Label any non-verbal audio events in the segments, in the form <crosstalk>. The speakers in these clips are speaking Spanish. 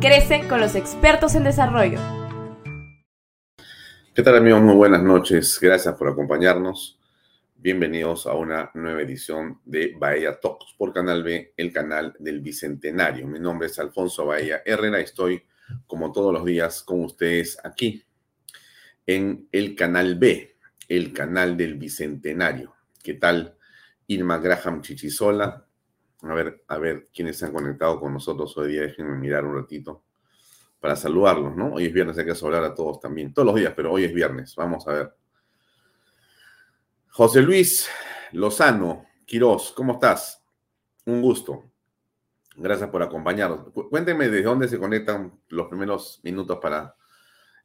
Crece con los expertos en desarrollo. ¿Qué tal amigos? Muy buenas noches. Gracias por acompañarnos. Bienvenidos a una nueva edición de Bahía Talks por Canal B, el canal del Bicentenario. Mi nombre es Alfonso Bahía Herrera y estoy, como todos los días, con ustedes aquí en el canal B, el canal del Bicentenario. ¿Qué tal? Irma Graham Chichisola, a ver, a ver quiénes se han conectado con nosotros hoy día. Déjenme mirar un ratito para saludarlos, ¿no? Hoy es viernes, hay que saludar a todos también. Todos los días, pero hoy es viernes. Vamos a ver. José Luis Lozano, Quirós, ¿cómo estás? Un gusto. Gracias por acompañarnos. Cuéntenme desde dónde se conectan los primeros minutos para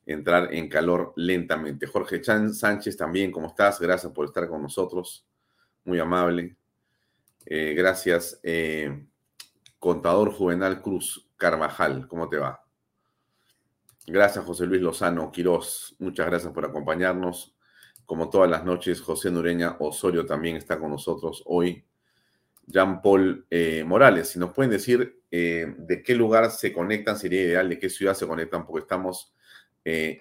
entrar en calor lentamente. Jorge Chan Sánchez también, ¿cómo estás? Gracias por estar con nosotros. Muy amable. Eh, gracias. Eh, contador Juvenal Cruz Carvajal, ¿cómo te va? Gracias, José Luis Lozano Quirós. Muchas gracias por acompañarnos. Como todas las noches, José Nureña Osorio también está con nosotros hoy. Jean Paul eh, Morales, si nos pueden decir de qué lugar se conectan, sería ideal, de qué ciudad se conectan, porque estamos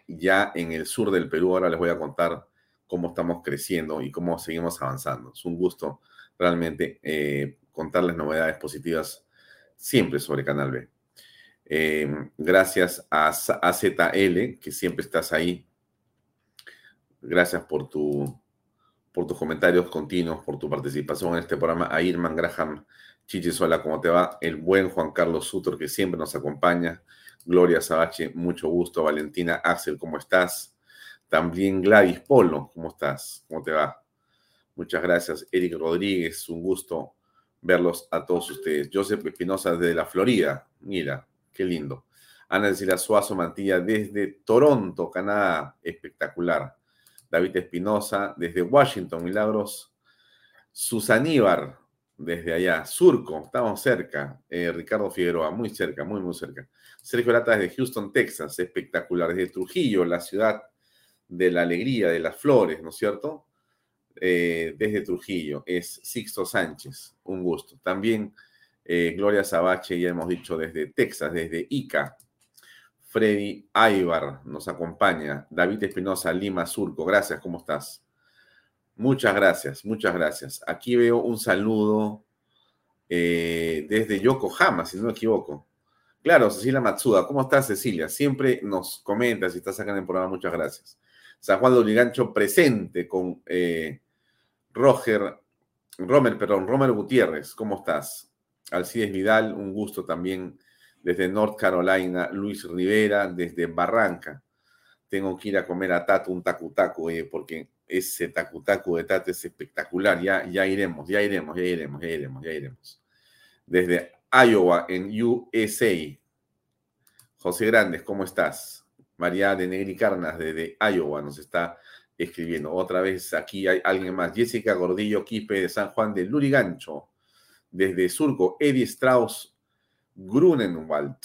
ya en el sur del Perú. Ahora les voy a contar cómo estamos creciendo y cómo seguimos avanzando. Es un gusto realmente eh, contarles novedades positivas siempre sobre Canal B. Eh, gracias a AZL, que siempre estás ahí. Gracias por, tu, por tus comentarios continuos, por tu participación en este programa. A Irman Graham Chichizuela, ¿cómo te va? El buen Juan Carlos Sutor, que siempre nos acompaña. Gloria Sabache, mucho gusto. Valentina Axel, ¿cómo estás? También Gladys Polo, ¿cómo estás? ¿Cómo te va? Muchas gracias, Eric Rodríguez. Un gusto verlos a todos ustedes. Joseph Espinosa desde la Florida. Mira, qué lindo. Ana Cecilia Suazo Mantilla desde Toronto, Canadá. Espectacular. David Espinosa desde Washington, Milagros. Susaníbar desde allá. Surco, estamos cerca. Eh, Ricardo Figueroa, muy cerca, muy, muy cerca. Sergio Lata desde Houston, Texas. Espectacular. Desde Trujillo, la ciudad de la alegría, de las flores, ¿no es cierto? Eh, desde Trujillo es Sixto Sánchez, un gusto. También eh, Gloria Sabache, ya hemos dicho, desde Texas, desde Ica. Freddy Aybar nos acompaña. David Espinosa, Lima Surco, gracias, ¿cómo estás? Muchas gracias, muchas gracias. Aquí veo un saludo eh, desde Yokohama, si no me equivoco. Claro, Cecilia Matsuda, ¿cómo estás, Cecilia? Siempre nos comentas si estás acá en el programa, muchas gracias. San Juan de presente con Roger, Romer, perdón, Romer Gutiérrez, ¿cómo estás? Alcides Vidal, un gusto también desde North Carolina, Luis Rivera, desde Barranca. Tengo que ir a comer a Tato un tacutaco, eh, porque ese tacutaco de Tato es espectacular. Ya, ya iremos, ya iremos, ya iremos, ya iremos, ya iremos. Desde Iowa, en USA. José Grandes, ¿cómo estás? María de Negri Carnas, desde Iowa, nos está escribiendo. Otra vez aquí hay alguien más. Jessica Gordillo Quipe de San Juan de Lurigancho. Desde Surco, Eddie Strauss Grunenwald.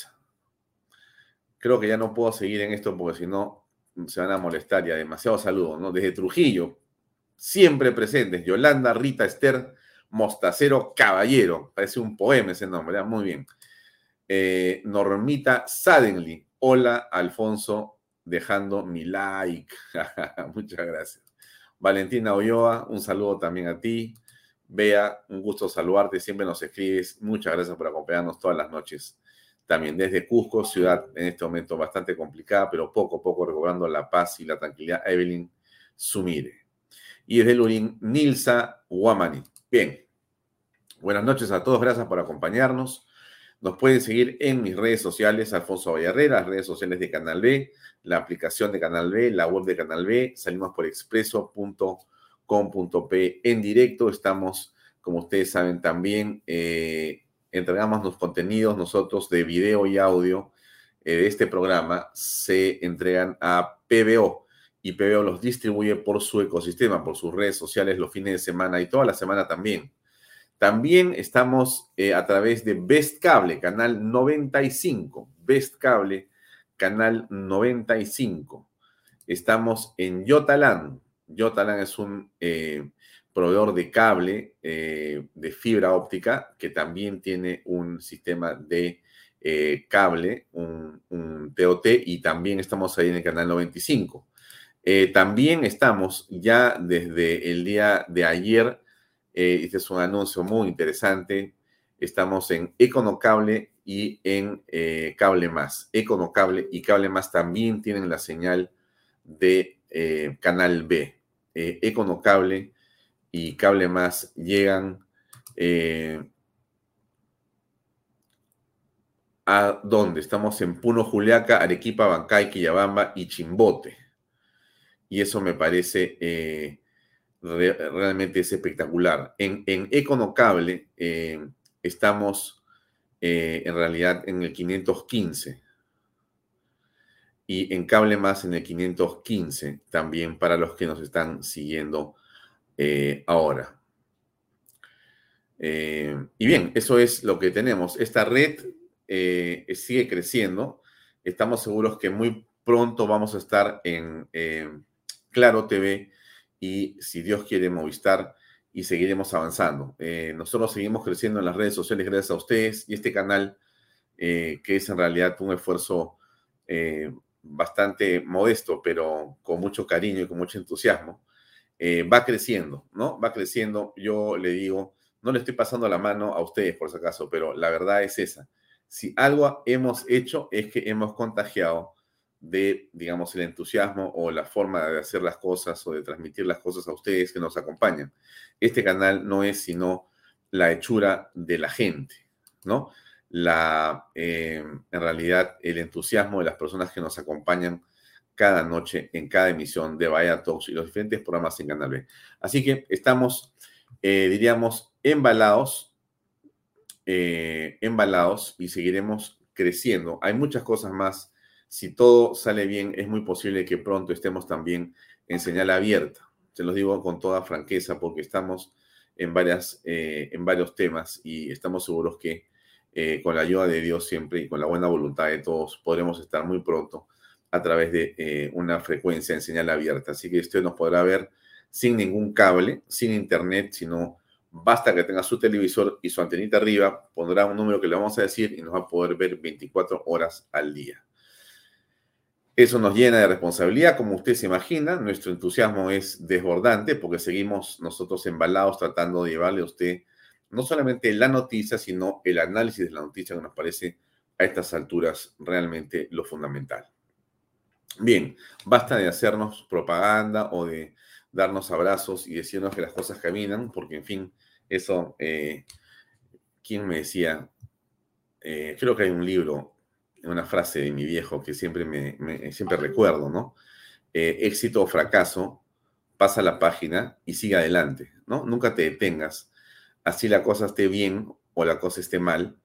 Creo que ya no puedo seguir en esto porque si no se van a molestar ya. Demasiado saludo, ¿no? Desde Trujillo, siempre presentes. Yolanda Rita Esther Mostacero Caballero. Parece un poema ese nombre, muy bien. Eh, Normita Sadenly. Hola, Alfonso, dejando mi like. <laughs> Muchas gracias. Valentina Olloa, un saludo también a ti. Bea, un gusto saludarte, siempre nos escribes. Muchas gracias por acompañarnos todas las noches. También desde Cusco, ciudad en este momento bastante complicada, pero poco a poco recobrando la paz y la tranquilidad. Evelyn Sumire. Y desde Lurín, Nilsa Guamani. Bien. Buenas noches a todos, gracias por acompañarnos. Nos pueden seguir en mis redes sociales, Alfonso Vallarrera, las redes sociales de Canal B, la aplicación de Canal B, la web de Canal B. Salimos por expreso.com com.p en directo. Estamos, como ustedes saben, también eh, entregamos los contenidos nosotros de video y audio eh, de este programa. Se entregan a PBO y PBO los distribuye por su ecosistema, por sus redes sociales los fines de semana y toda la semana también. También estamos eh, a través de Best Cable, canal 95. Best Cable, canal 95. Estamos en Yotaland, Yotalan es un eh, proveedor de cable eh, de fibra óptica que también tiene un sistema de cable, un, TOT, y también estamos ahí en el canal 95. también estamos ya desde el día de ayer, este es un anuncio muy interesante, estamos en Econocable y en Cable Más. Econocable y Cable Más también tienen la señal de Canal B. Eh, Econocable y Cable Más llegan eh, a dónde? Estamos en Puno, Juliaca, Arequipa, Bancay, Quillabamba y Chimbote. Y eso me parece eh, realmente es espectacular. En, en Econocable estamos en realidad en el 515 y en Cable Más en el 515 también para los que nos están siguiendo eh, ahora. Eh, y bien, eso es lo que tenemos. Esta red eh, sigue creciendo. Estamos seguros que muy pronto vamos a estar en Claro TV y si Dios quiere Movistar y seguiremos avanzando. nosotros seguimos creciendo en las redes sociales gracias a ustedes y este canal que es en realidad un esfuerzo bastante modesto, pero con mucho cariño y con mucho entusiasmo, eh, va creciendo, ¿no? Va creciendo. Yo le digo, no le estoy pasando la mano a ustedes por si acaso, pero la verdad es esa. Si algo hemos hecho es que hemos contagiado de, digamos, el entusiasmo o la forma de hacer las cosas o de transmitir las cosas a ustedes que nos acompañan. Este canal no es sino la hechura de la gente, ¿no? la, eh, en realidad, el entusiasmo de las personas que nos acompañan cada noche en cada emisión de Vaya Talks y los diferentes programas en Canal B. Así que estamos, eh, diríamos, embalados, eh, embalados y seguiremos creciendo. Hay muchas cosas más. Si todo sale bien, es muy posible que pronto estemos también en señal abierta. Se los digo con toda franqueza porque estamos en, varias, en varios temas y estamos seguros que eh, con la ayuda de Dios siempre y con la buena voluntad de todos, podremos estar muy pronto a través de eh, una frecuencia en señal abierta. Así que usted nos podrá ver sin ningún cable, sin internet, sino basta que tenga su televisor y su antenita arriba, pondrá un número que le vamos a decir y nos va a poder ver 24 horas al día. Eso nos llena de responsabilidad, como usted se imagina. Nuestro entusiasmo es desbordante porque seguimos nosotros embalados tratando de llevarle a usted no solamente la noticia, sino el análisis de la noticia que nos parece a estas alturas realmente lo fundamental. Bien, basta de hacernos propaganda o de darnos abrazos y decirnos que las cosas caminan, porque en fin, eso eh, ¿quién me decía? Eh, creo que hay un libro, una frase de mi viejo que siempre, me, siempre recuerdo, ¿no? Eh, éxito o fracaso, pasa la página y sigue adelante, ¿no? Nunca te detengas, así la cosa esté bien o la cosa esté mal,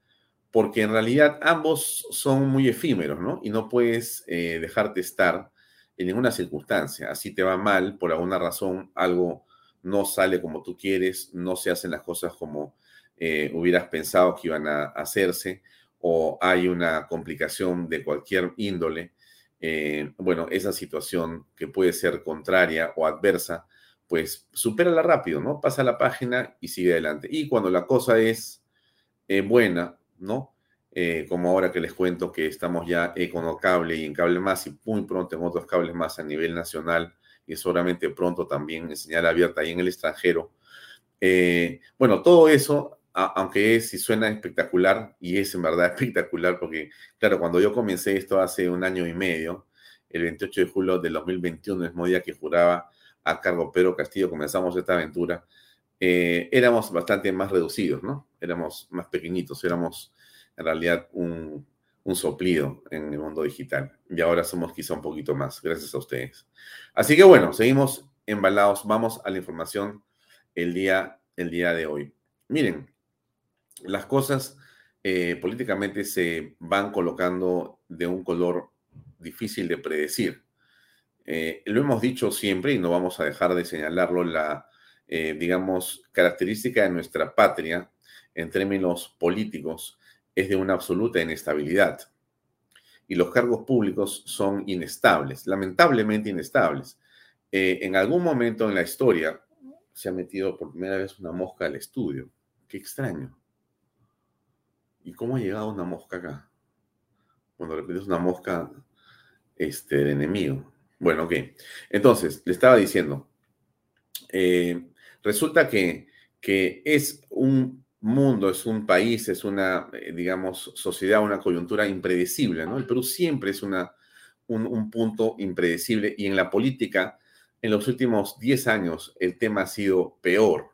porque en realidad ambos son muy efímeros, ¿no? Y no puedes eh, dejarte estar en ninguna circunstancia. Así te va mal, por alguna razón, algo no sale como tú quieres, no se hacen las cosas como eh, hubieras pensado que iban a hacerse, o hay una complicación de cualquier índole. Eh, bueno, esa situación que puede ser contraria o adversa, pues supérala rápido, ¿no? Pasa la página y sigue adelante. Y cuando la cosa es eh, buena, ¿no? como ahora que les cuento que estamos ya con cable y en cable más y muy pronto en otros cables más a nivel nacional y seguramente pronto también en señal abierta y en el extranjero. bueno, todo eso aunque es suena espectacular, y es en verdad <laughs> espectacular, porque, claro, cuando yo comencé esto hace un año y medio, el 28 de julio del 2021, el mismo día que juraba a cargo Pedro Castillo, comenzamos esta aventura, eh, éramos bastante más reducidos, ¿no? Éramos más pequeñitos, éramos en realidad un, un soplido en el mundo digital. Y ahora somos quizá un poquito más, gracias a ustedes. Así que bueno, seguimos embalados. Vamos a la información el día, el día de hoy. Miren, las cosas eh, políticamente se van colocando de un color difícil de predecir. Eh, lo hemos dicho siempre y no vamos a dejar de señalarlo, la, eh, digamos, característica de nuestra patria en términos políticos es de una absoluta inestabilidad. Y los cargos públicos son inestables, lamentablemente inestables. en algún momento en la historia se ha metido por primera vez una mosca al estudio. Qué extraño. ¿Y cómo ha llegado una mosca acá? Bueno, de repente es una mosca este, de enemigo. Bueno, ok. Entonces, le estaba diciendo, eh, resulta que, que es un mundo, es un país, es una, eh, digamos, sociedad, una coyuntura impredecible, ¿no? El Perú siempre es una, un, un, punto impredecible y en la política, en los últimos 10 años, el tema ha sido peor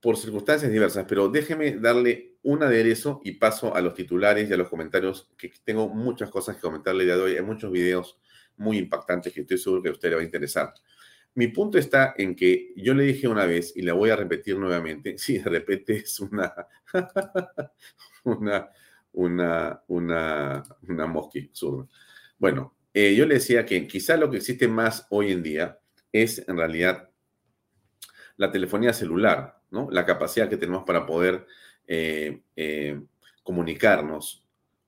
por circunstancias diversas, pero déjeme darle un aderezo y paso a los titulares y a los comentarios, que tengo muchas cosas que comentarle de hoy. Hay muchos videos muy impactantes que estoy seguro que a usted le va a interesar. Mi punto está en que yo le dije una vez y la voy a repetir nuevamente. <laughs> Sí, de repente es una, <laughs> una, una, una, Bueno, eh, yo le decía que quizá lo que existe más hoy en día es en realidad la telefonía celular, ¿no? La capacidad que tenemos para poder eh, eh, comunicarnos,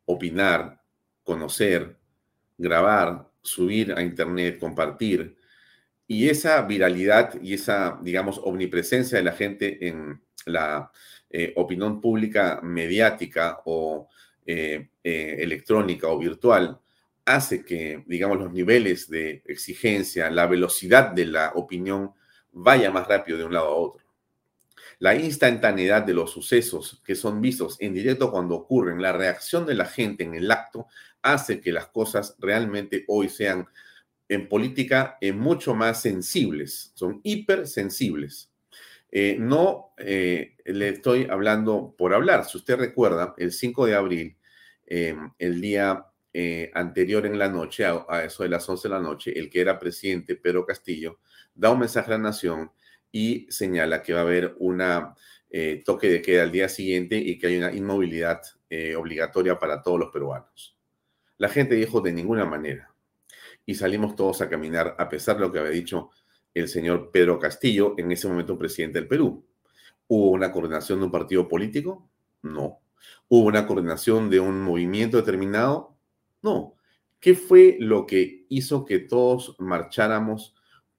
opinar, conocer, grabar, subir a Internet, compartir. Y esa viralidad y esa, digamos, omnipresencia de la gente en la eh, opinión pública mediática o electrónica o virtual hace que, digamos, los niveles de exigencia, la velocidad de la opinión vaya más rápido de un lado a otro. La instantaneidad de los sucesos que son vistos en directo cuando ocurren, la reacción de la gente en el acto, hace que las cosas realmente hoy sean en política eh, mucho más sensibles, son hipersensibles. Eh, no eh, le estoy hablando por hablar. Si usted recuerda, el 5 de abril, em, el día anterior en la noche, a, a, eso de las 11 de la noche, el que era presidente, Pedro Castillo, da un mensaje a la nación y señala que va a haber una eh, toque de queda al día siguiente y que hay una inmovilidad eh, obligatoria para todos los peruanos. La gente dijo de ninguna manera. Y salimos todos a caminar a pesar de lo que había dicho el señor Pedro Castillo, en ese momento presidente del Perú. ¿Hubo una coordinación de un partido político? No. ¿Hubo una coordinación de un movimiento determinado? No. ¿Qué fue lo que hizo que todos marcháramos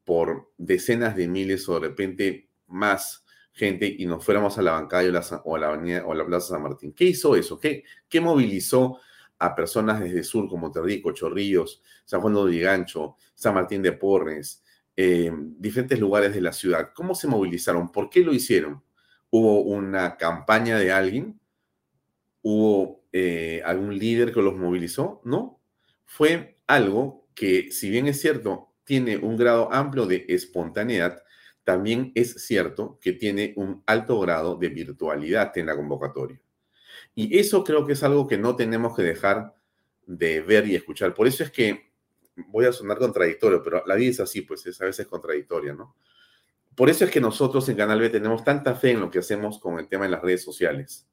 por decenas de miles o de repente más gente y nos fuéramos a la bancada o a la, avenida o a la Plaza San Martín. ¿Qué hizo eso? ¿Qué, qué movilizó a personas desde sur como Terrico, Chorrillos, San Juan de Gancho, San Martín de Porres, eh, diferentes lugares de la ciudad? ¿Cómo se movilizaron? ¿Por qué lo hicieron? ¿Hubo una campaña de alguien? ¿Hubo eh, algún líder que los movilizó? No. Fue algo que, si bien es cierto, tiene un grado amplio de espontaneidad, también es cierto que tiene un alto grado de virtualidad en la convocatoria. Y eso creo que es algo que no tenemos que dejar de ver y escuchar. Por eso es que voy a sonar contradictorio, pero la vida es así, pues es a veces contradictoria, ¿no? Por eso es que nosotros en Canal B tenemos tanta fe en lo que hacemos con el tema de las redes sociales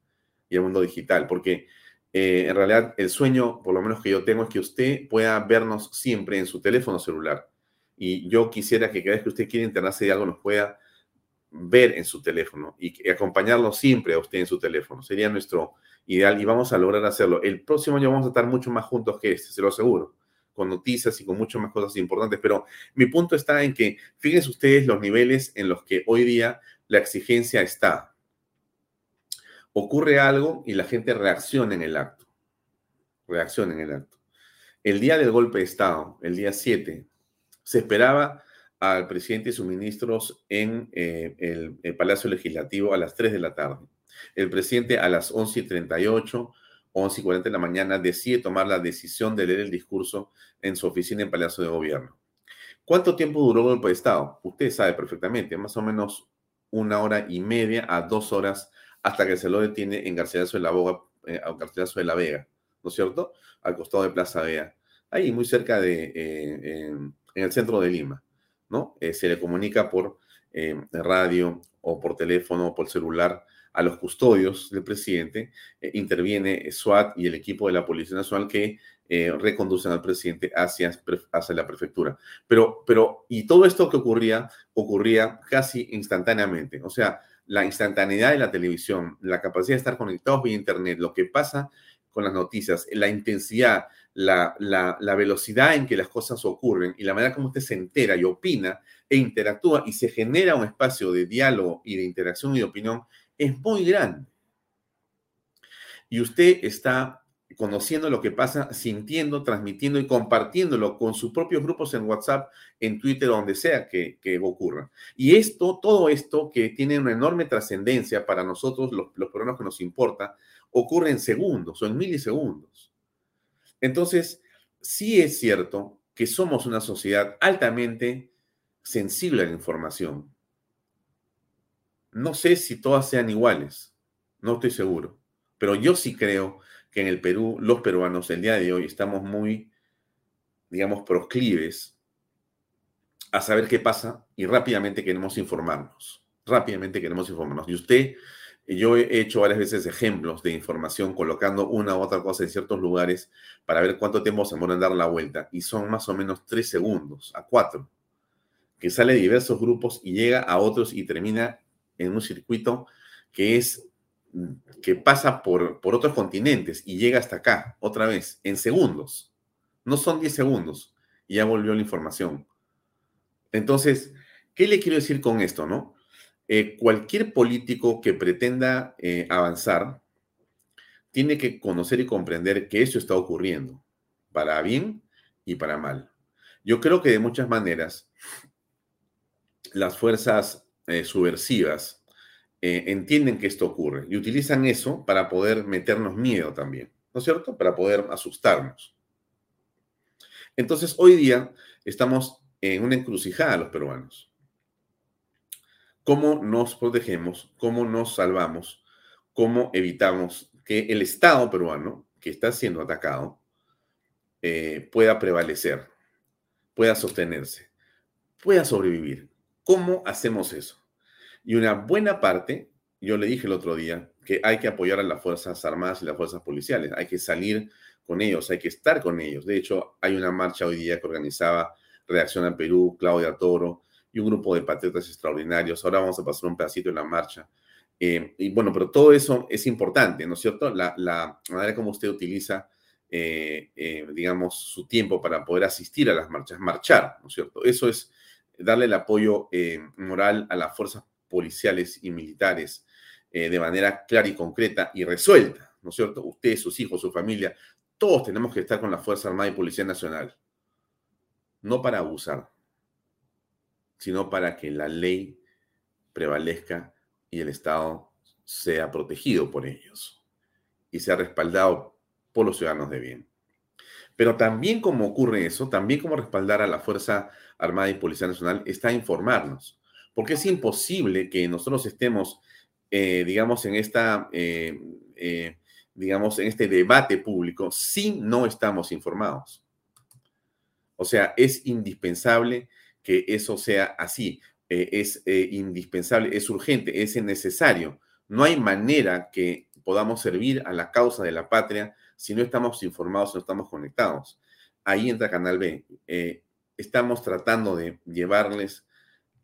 y el mundo digital, porque eh, en realidad el sueño, por lo menos que yo tengo, es que usted pueda vernos siempre en su teléfono celular. Y yo quisiera que cada vez que usted quiera enterarse de algo nos pueda ver en su teléfono y acompañarlo siempre a usted en su teléfono. Sería nuestro ideal y vamos a lograr hacerlo. El próximo año vamos a estar mucho más juntos que este, se lo aseguro con noticias y con muchas más cosas importantes, pero mi punto está en que fíjense ustedes los niveles en los que hoy día la exigencia está. Ocurre algo y la gente reacciona en el acto. Reacciona en el acto. El día del golpe de Estado, el día 7, se esperaba al presidente y sus ministros en eh, el, Palacio Legislativo a las 3 de la tarde. El presidente a las 11 y 38 11 y 40 de la mañana, decide tomar la decisión de leer el discurso en su oficina en Palacio de Gobierno. ¿Cuánto tiempo duró el golpe de Estado? Usted sabe perfectamente, más o menos una hora y media a dos horas hasta que se lo detiene en Garcilaso de la, Boga, eh, de la Vega, ¿no es cierto? Al costado de Plaza Vea, ahí muy cerca de, eh, en el centro de Lima, ¿no? Eh, se le comunica por radio o por teléfono o por celular a los custodios del presidente, eh, interviene SWAT y el equipo de la Policía Nacional que eh, reconducen al presidente hacia, hacia la prefectura. Pero, pero, y todo esto que ocurría, ocurría casi instantáneamente. O sea, la instantaneidad de la televisión, la capacidad de estar conectados vía Internet, lo que pasa con las noticias, la intensidad, la, la, velocidad en que las cosas ocurren y la manera como usted se entera y opina e interactúa y se genera un espacio de diálogo y de interacción y de opinión es muy grande. Y usted está conociendo lo que pasa, sintiendo, transmitiendo y compartiéndolo con sus propios grupos en WhatsApp, en Twitter, donde sea que, ocurra. Y esto, todo esto que tiene una enorme trascendencia para nosotros, los, los problemas que nos importa, ocurre en segundos o en milisegundos. Entonces, sí es cierto que somos una sociedad altamente sensible a la información. No sé si todas sean iguales, no estoy seguro, pero yo sí creo que en el Perú, los peruanos, el día de hoy, estamos muy, digamos, proclives a saber qué pasa y rápidamente queremos informarnos. Rápidamente queremos informarnos. Y usted, yo he hecho varias veces ejemplos de información colocando una u otra cosa en ciertos lugares para ver cuánto tiempo se demora en dar la vuelta. Y son más o menos tres segundos a cuatro, que sale de diversos grupos y llega a otros y termina en un circuito que es que pasa por, por otros continentes y llega hasta acá otra vez en segundos. No son 10 segundos y ya volvió la información. Entonces, ¿qué le quiero decir con esto, no? Eh, cualquier político que pretenda eh, avanzar tiene que conocer y comprender que eso está ocurriendo, para bien y para mal. Yo creo que de muchas maneras las fuerzas eh, subversivas entienden que esto ocurre y utilizan eso para poder meternos miedo también, ¿no es cierto? Para poder asustarnos. Entonces, hoy día estamos en una encrucijada los peruanos. ¿Cómo nos protegemos? ¿Cómo nos salvamos? ¿Cómo evitamos que el Estado peruano, que está siendo atacado, eh, pueda prevalecer, pueda sostenerse, pueda sobrevivir? ¿Cómo hacemos eso? Y una buena parte, yo le dije el otro día, que hay que apoyar a las Fuerzas Armadas y las Fuerzas Policiales, hay que salir con ellos, hay que estar con ellos. De hecho, hay una marcha hoy día que organizaba Reacción al Perú, Claudia Toro y un grupo de patriotas extraordinarios. Ahora vamos a pasar un pedacito en la marcha. Eh, y bueno, pero todo eso es importante, ¿no es cierto? La, manera como usted utiliza, eh, eh, digamos, su tiempo para poder asistir a las marchas, marchar, ¿no es cierto? Eso es darle el apoyo eh, moral a las fuerzas policiales y militares eh, de manera clara y concreta y resuelta, ¿no es cierto? Usted, sus hijos, su familia, todos tenemos que estar con la Fuerza Armada y Policía Nacional. No para abusar, sino para que la ley prevalezca y el Estado sea protegido por ellos y sea respaldado por los ciudadanos de bien. Pero también como ocurre eso, también como respaldar a la Fuerza Armada y Policía Nacional está informarnos. porque es imposible que nosotros estemos, eh, digamos, en esta, eh, eh, digamos, en este debate público si no estamos informados. O sea, es indispensable que eso sea así. es indispensable, es urgente, es necesario. No hay manera que podamos servir a la causa de la patria si no estamos informados, si no estamos conectados. Ahí entra Canal B. estamos tratando de llevarles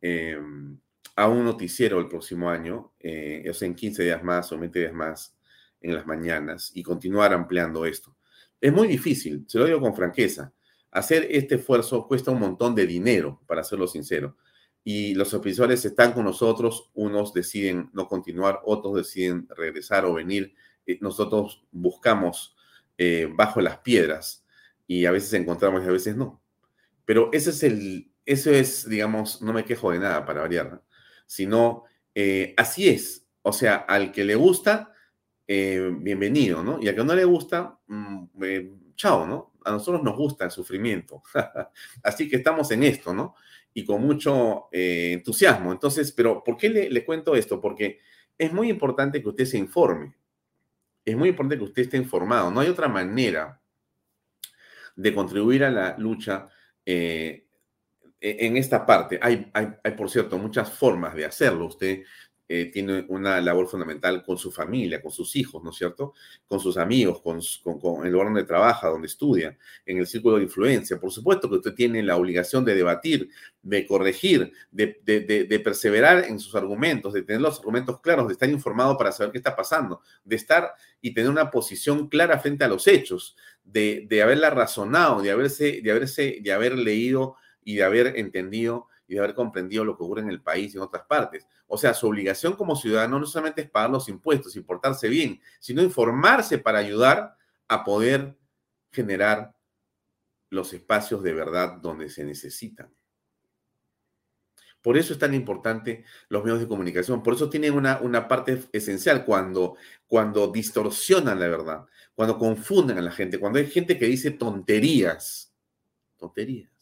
Em, a un noticiero el próximo año, eh, o sea, en 15 días más o 20 días más en las mañanas y continuar ampliando esto. Es muy difícil, se lo digo con franqueza. Hacer este esfuerzo cuesta un montón de dinero, para serlo sincero. Y los oficiales están con nosotros, unos deciden no continuar, otros deciden regresar o venir. Eh, nosotros buscamos eh, bajo las piedras y a veces encontramos y a veces no. Pero ese es el, eso es, digamos, no me quejo de nada para variar, sino eh, así es. O sea, al que le gusta, bienvenido, ¿no? Y al que no le gusta, mm, eh, chao, ¿no? A nosotros nos gusta el sufrimiento. <laughs> así que estamos en esto, ¿no? Y con mucho entusiasmo. Entonces, pero ¿por qué le, cuento esto? Porque es muy importante que usted se informe. Es muy importante que usted esté informado. No hay otra manera de contribuir a la lucha eh, e-, en esta parte. Hay, hay, por cierto, muchas formas de hacerlo. Usted eh, tiene una labor fundamental con su familia, con sus hijos, ¿no es cierto? Con sus amigos, con, el lugar donde trabaja, donde estudia, en el círculo de influencia. Por supuesto que usted tiene la obligación de debatir, de corregir, de, de, perseverar en sus argumentos, de tener los argumentos claros, de estar informado para saber qué está pasando, de estar y tener una posición clara frente a los hechos, de haberla razonado, de haberse, de haberse, de haber leído y de haber entendido y de haber comprendido lo que ocurre en el país y en otras partes. O sea, su obligación como ciudadano no solamente es pagar los impuestos y portarse bien, sino informarse para ayudar a poder generar los espacios de verdad donde se necesitan. Por eso es tan importante los medios de comunicación, por eso tienen una, una parte esencial cuando, cuando distorsionan la verdad, cuando confunden a la gente, cuando hay gente que dice tonterías, tonterías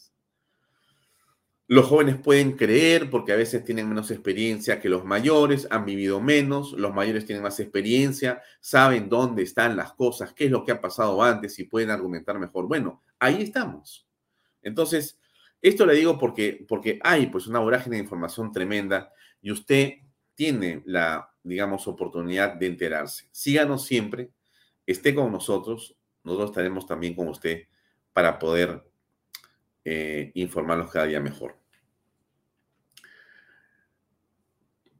los jóvenes pueden creer porque a veces tienen menos experiencia que los mayores, han vivido menos, los mayores tienen más experiencia, saben dónde están las cosas, qué es lo que ha pasado antes y pueden argumentar mejor. Bueno, ahí estamos. Entonces, esto le digo porque, porque hay pues una vorágine de información tremenda y usted tiene la, digamos, oportunidad de enterarse. Síganos siempre, esté con nosotros, nosotros estaremos también con usted para poder eh, informarlos cada día mejor.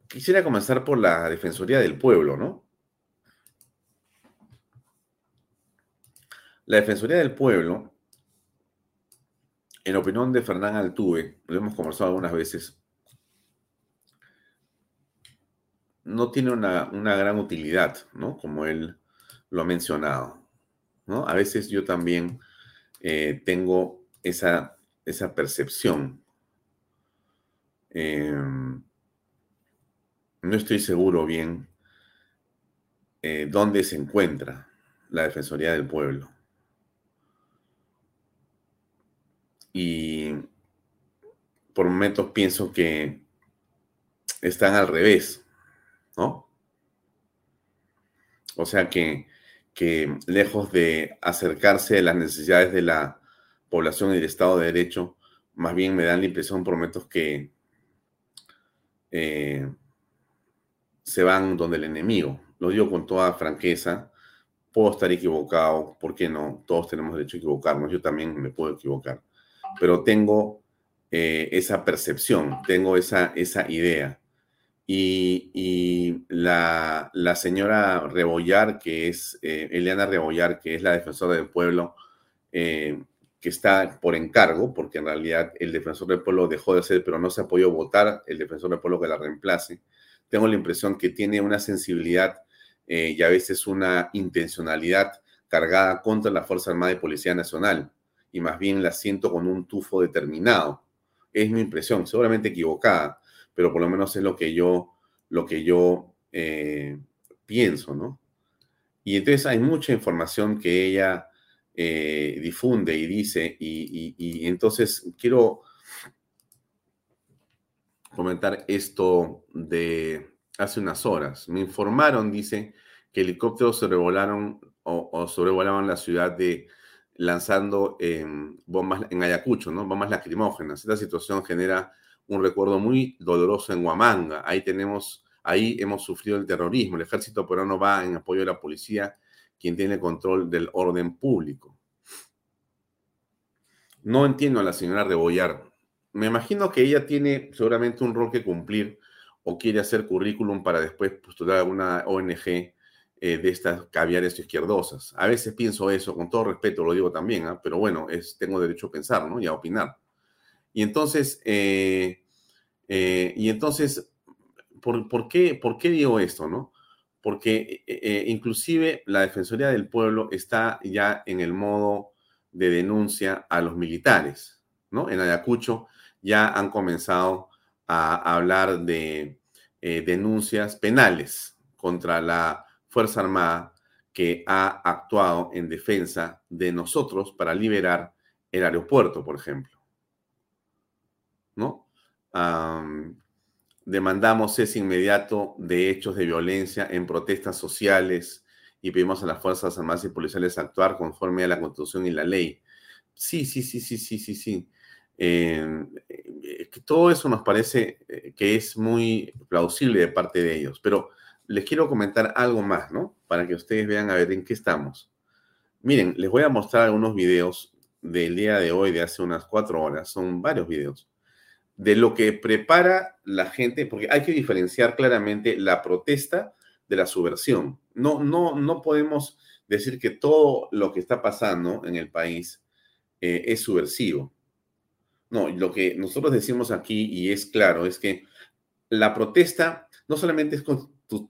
Quisiera comenzar por la Defensoría del Pueblo, ¿no? La Defensoría del Pueblo, en opinión de Fernán Altuve, lo hemos conversado algunas veces, no tiene una, gran utilidad, ¿no? Como él lo ha mencionado, ¿no? A veces yo también eh, tengo esa, esa percepción. Em, no estoy seguro bien eh, dónde se encuentra la Defensoría del Pueblo. Y por momentos pienso que están al revés, ¿no? O sea que, que lejos de acercarse a las necesidades de la población y del Estado de Derecho, más bien me dan la impresión por que eh, se van donde el enemigo. Lo digo con toda franqueza. Puedo estar equivocado, ¿por qué no? Todos tenemos derecho a equivocarnos, yo también me puedo equivocar, pero tengo eh, esa percepción, tengo esa, esa idea. Y, la, señora Rebollar, que es eh, Eliana Rebollar, que es la defensora del pueblo, eh, que está por encargo, porque en realidad el defensor del pueblo dejó de ser, pero no se ha podido votar el defensor del pueblo que la reemplace tengo la impresión que tiene una sensibilidad eh, y a veces una intencionalidad cargada contra la Fuerza Armada y Policía Nacional, y más bien la siento con un tufo determinado. Es mi impresión, seguramente equivocada, pero por lo menos es lo que yo, lo que yo eh, pienso, ¿no? Y entonces hay mucha información que ella eh, difunde y dice, y entonces quiero comentar esto de hace unas horas. Me informaron, dice, que helicópteros sobrevolaron o, o sobrevolaban la ciudad de lanzando bombas en Ayacucho, ¿no? Bombas lacrimógenas. Esta situación genera un recuerdo muy doloroso en Huamanga. Ahí tenemos, ahí hemos sufrido el terrorismo. El ejército peruano va en apoyo de la policía, quien tiene control del orden público. No entiendo a la señora Rebollar. Me imagino que ella tiene seguramente un rol que cumplir o quiere hacer currículum para después postular a una ONG eh, de estas caviares izquierdosas. A veces pienso eso, con todo respeto lo digo también, ¿ah? pero bueno, tengo derecho a pensar ¿no? y a opinar. Y entonces, eh, eh, y entonces ¿por, por, qué, ¿por qué digo esto? No? Porque inclusive la Defensoría del Pueblo está ya en el modo de denuncia a los militares. ¿no? En Ayacucho ya han comenzado a hablar de denuncias penales contra la Fuerza Armada que ha actuado en defensa de nosotros para liberar el aeropuerto, por ejemplo. ¿No? Demandamos ese inmediato de hechos de violencia en protestas sociales y pedimos a las Fuerzas Armadas y Policiales actuar conforme a la Constitución y la ley. Sí, sí, sí, sí, sí, sí, sí. Em, eh, todo eso nos parece eh, que es muy plausible de parte de ellos, pero les quiero comentar algo más, ¿no? Para que ustedes vean a ver en qué estamos. Miren, les voy a mostrar algunos videos del día de hoy, de hace unas cuatro horas. Son varios videos de lo que prepara la gente, porque hay que diferenciar claramente la protesta de la subversión. No, no, no podemos decir que todo lo que está pasando en el país eh, es subversivo. No, lo que nosotros decimos aquí, y es claro, es que la protesta no solamente es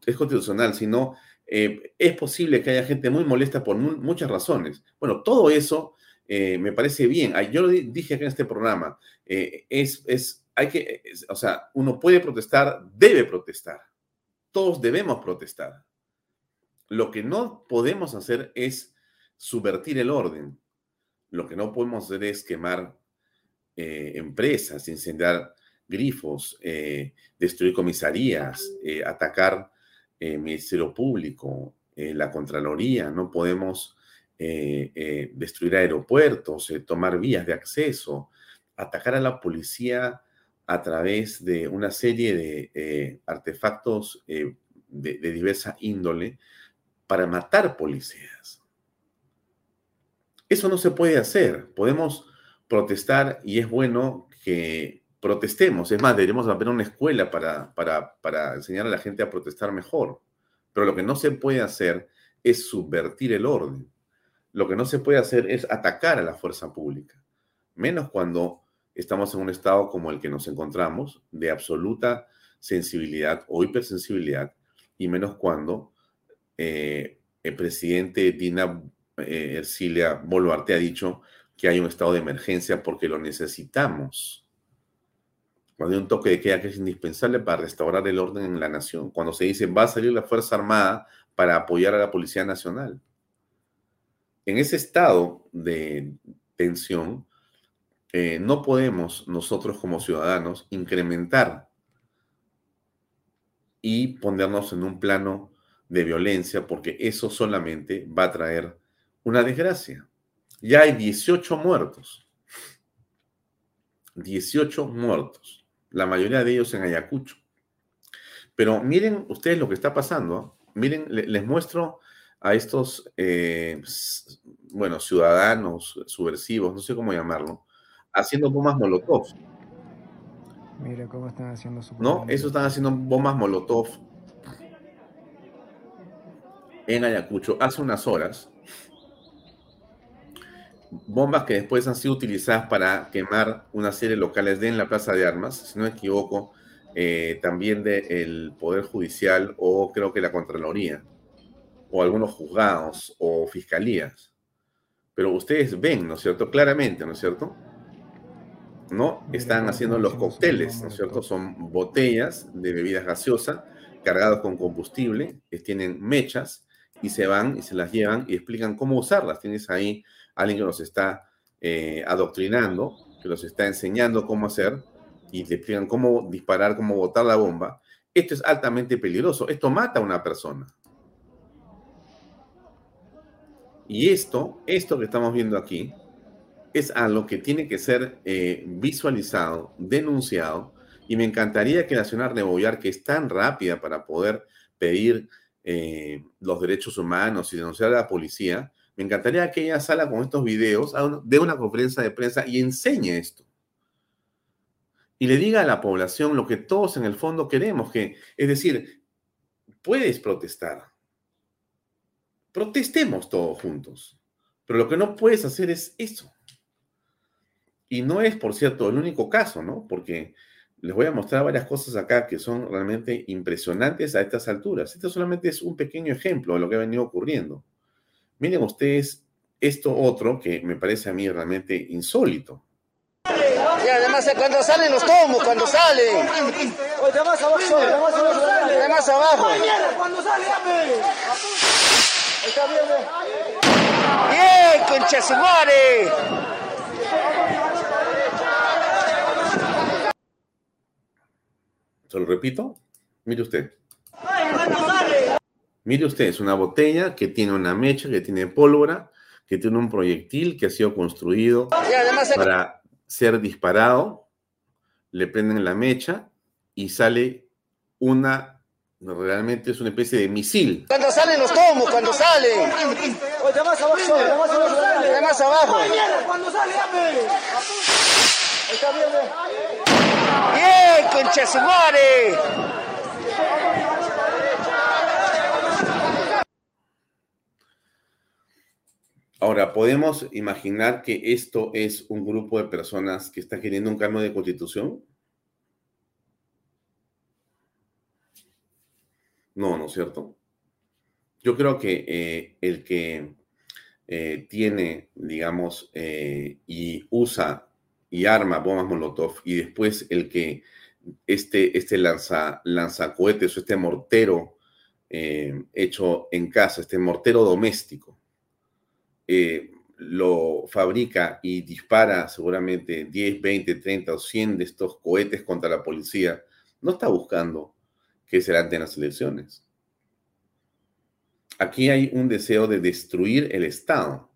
es constitucional, sino eh, es posible que haya gente muy molesta por muchas razones. Bueno, todo eso eh, me parece bien. Yo lo dije aquí en este programa, eh, es, es, hay que, o sea, uno puede protestar, debe protestar. Todos debemos protestar. Lo que no podemos hacer es subvertir el orden. Lo que no podemos hacer es quemar empresas, incendiar grifos, eh, destruir comisarías, eh, atacar el eh, Ministerio Público, la Contraloría, no podemos destruir aeropuertos, tomar vías de acceso, atacar a la policía a través de una serie de artefactos de, diversa índole para matar policías. Eso no se puede hacer. Podemos protestar y es bueno que protestemos. Es más, deberíamos haber una escuela para, para, enseñar a la gente a protestar mejor. Pero lo que no se puede hacer es subvertir el orden. Lo que no se puede hacer es atacar a la fuerza pública. Menos cuando estamos en un estado como el que nos encontramos, de absoluta sensibilidad o hipersensibilidad, y menos cuando eh, el presidente Dina eh, Ercilia Boluarte ha dicho que hay un estado de emergencia porque lo necesitamos cuando hay un toque de queda que es indispensable para restaurar el orden en la nación, cuando se dice va a salir la Fuerza Armada para apoyar a la Policía Nacional. En ese estado de tensión, eh, no podemos nosotros como ciudadanos incrementar y ponernos en un plano de violencia, porque eso solamente va a traer una desgracia. Ya hay 18 muertos. 18 muertos la mayoría de ellos en Ayacucho. Pero miren ustedes lo que está pasando. Miren, les muestro a estos, eh, bueno, ciudadanos subversivos, no sé cómo llamarlo, haciendo bombas molotov. Mira cómo están haciendo su No, eso están haciendo bombas molotov en Ayacucho hace unas horas. Bombas que después han sido utilizadas para quemar una serie de locales de en la Plaza de Armas, si no me equivoco, eh, también del Poder Judicial o creo que la Contraloría, o algunos juzgados o fiscalías. Pero ustedes ven, ¿no es cierto? Claramente, ¿no es cierto? ¿No? Están haciendo los cócteles, ¿no es cierto? Son botellas de bebidas gaseosas cargadas con combustible, que tienen mechas y se van y se las llevan y explican cómo usarlas. Tienes ahí alguien que nos está eh, adoctrinando, que nos está enseñando cómo hacer y te explican cómo disparar, cómo botar la bomba, esto es altamente peligroso. Esto mata a una persona. Y esto, esto que estamos viendo aquí, es algo que tiene que ser eh, visualizado, denunciado, y me encantaría que la señora Rebollar, que es tan rápida para poder pedir eh, los derechos humanos y denunciar a la policía, me encantaría que ella salga con estos videos, de una conferencia de prensa y enseñe esto. Y le diga a la población lo que todos en el fondo queremos, que es decir, puedes protestar. Protestemos todos juntos. Pero lo que no puedes hacer es eso. Y no es, por cierto, el único caso, ¿no? Porque les voy a mostrar varias cosas acá que son realmente impresionantes a estas alturas. Este solamente es un pequeño ejemplo de lo que ha venido ocurriendo. Miren ustedes esto otro que me parece a mí realmente insólito. Y además cuando salen los tomos, cuando salen. Oye, más abajo, más abajo. más abajo. Cuando sale, bien, bien, concha su madre. Se lo repito. Mire usted. Mire usted, es una botella que tiene una mecha, que tiene pólvora, que tiene un proyectil que ha sido construido para ser disparado. Le prenden la mecha y sale una, realmente es una especie de misil. Cuando salen los tomos, cuando salen. Oye, más abajo, más abajo. Más abajo. Cuando sale, Está bien, ¡Bien, concha Ahora, ¿podemos imaginar que esto es un grupo de personas que está queriendo un cambio de constitución? No, ¿no es cierto? Yo creo que eh, el que eh, tiene, digamos, eh, y usa y arma bombas Molotov y después el que este, este lanza, lanzacohetes o este mortero hecho en casa, este mortero doméstico, lo fabrica y dispara seguramente 10, 20, 30 o 100 de estos cohetes contra la policía, no está buscando que se en las elecciones. Aquí hay un deseo de destruir el Estado,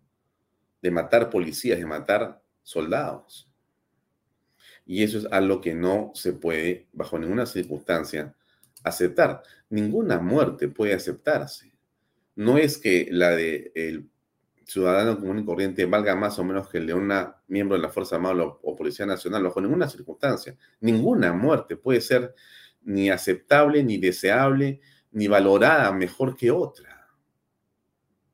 de matar policías, de matar soldados. Y eso es algo que no se puede, bajo ninguna circunstancia, aceptar. Ninguna muerte puede aceptarse. No es que la del el ciudadano común y corriente valga más o menos que el de un miembro de la Fuerza Armada o Policía Nacional, bajo ninguna circunstancia. Ninguna muerte puede ser ni aceptable, ni deseable, ni valorada mejor que otra.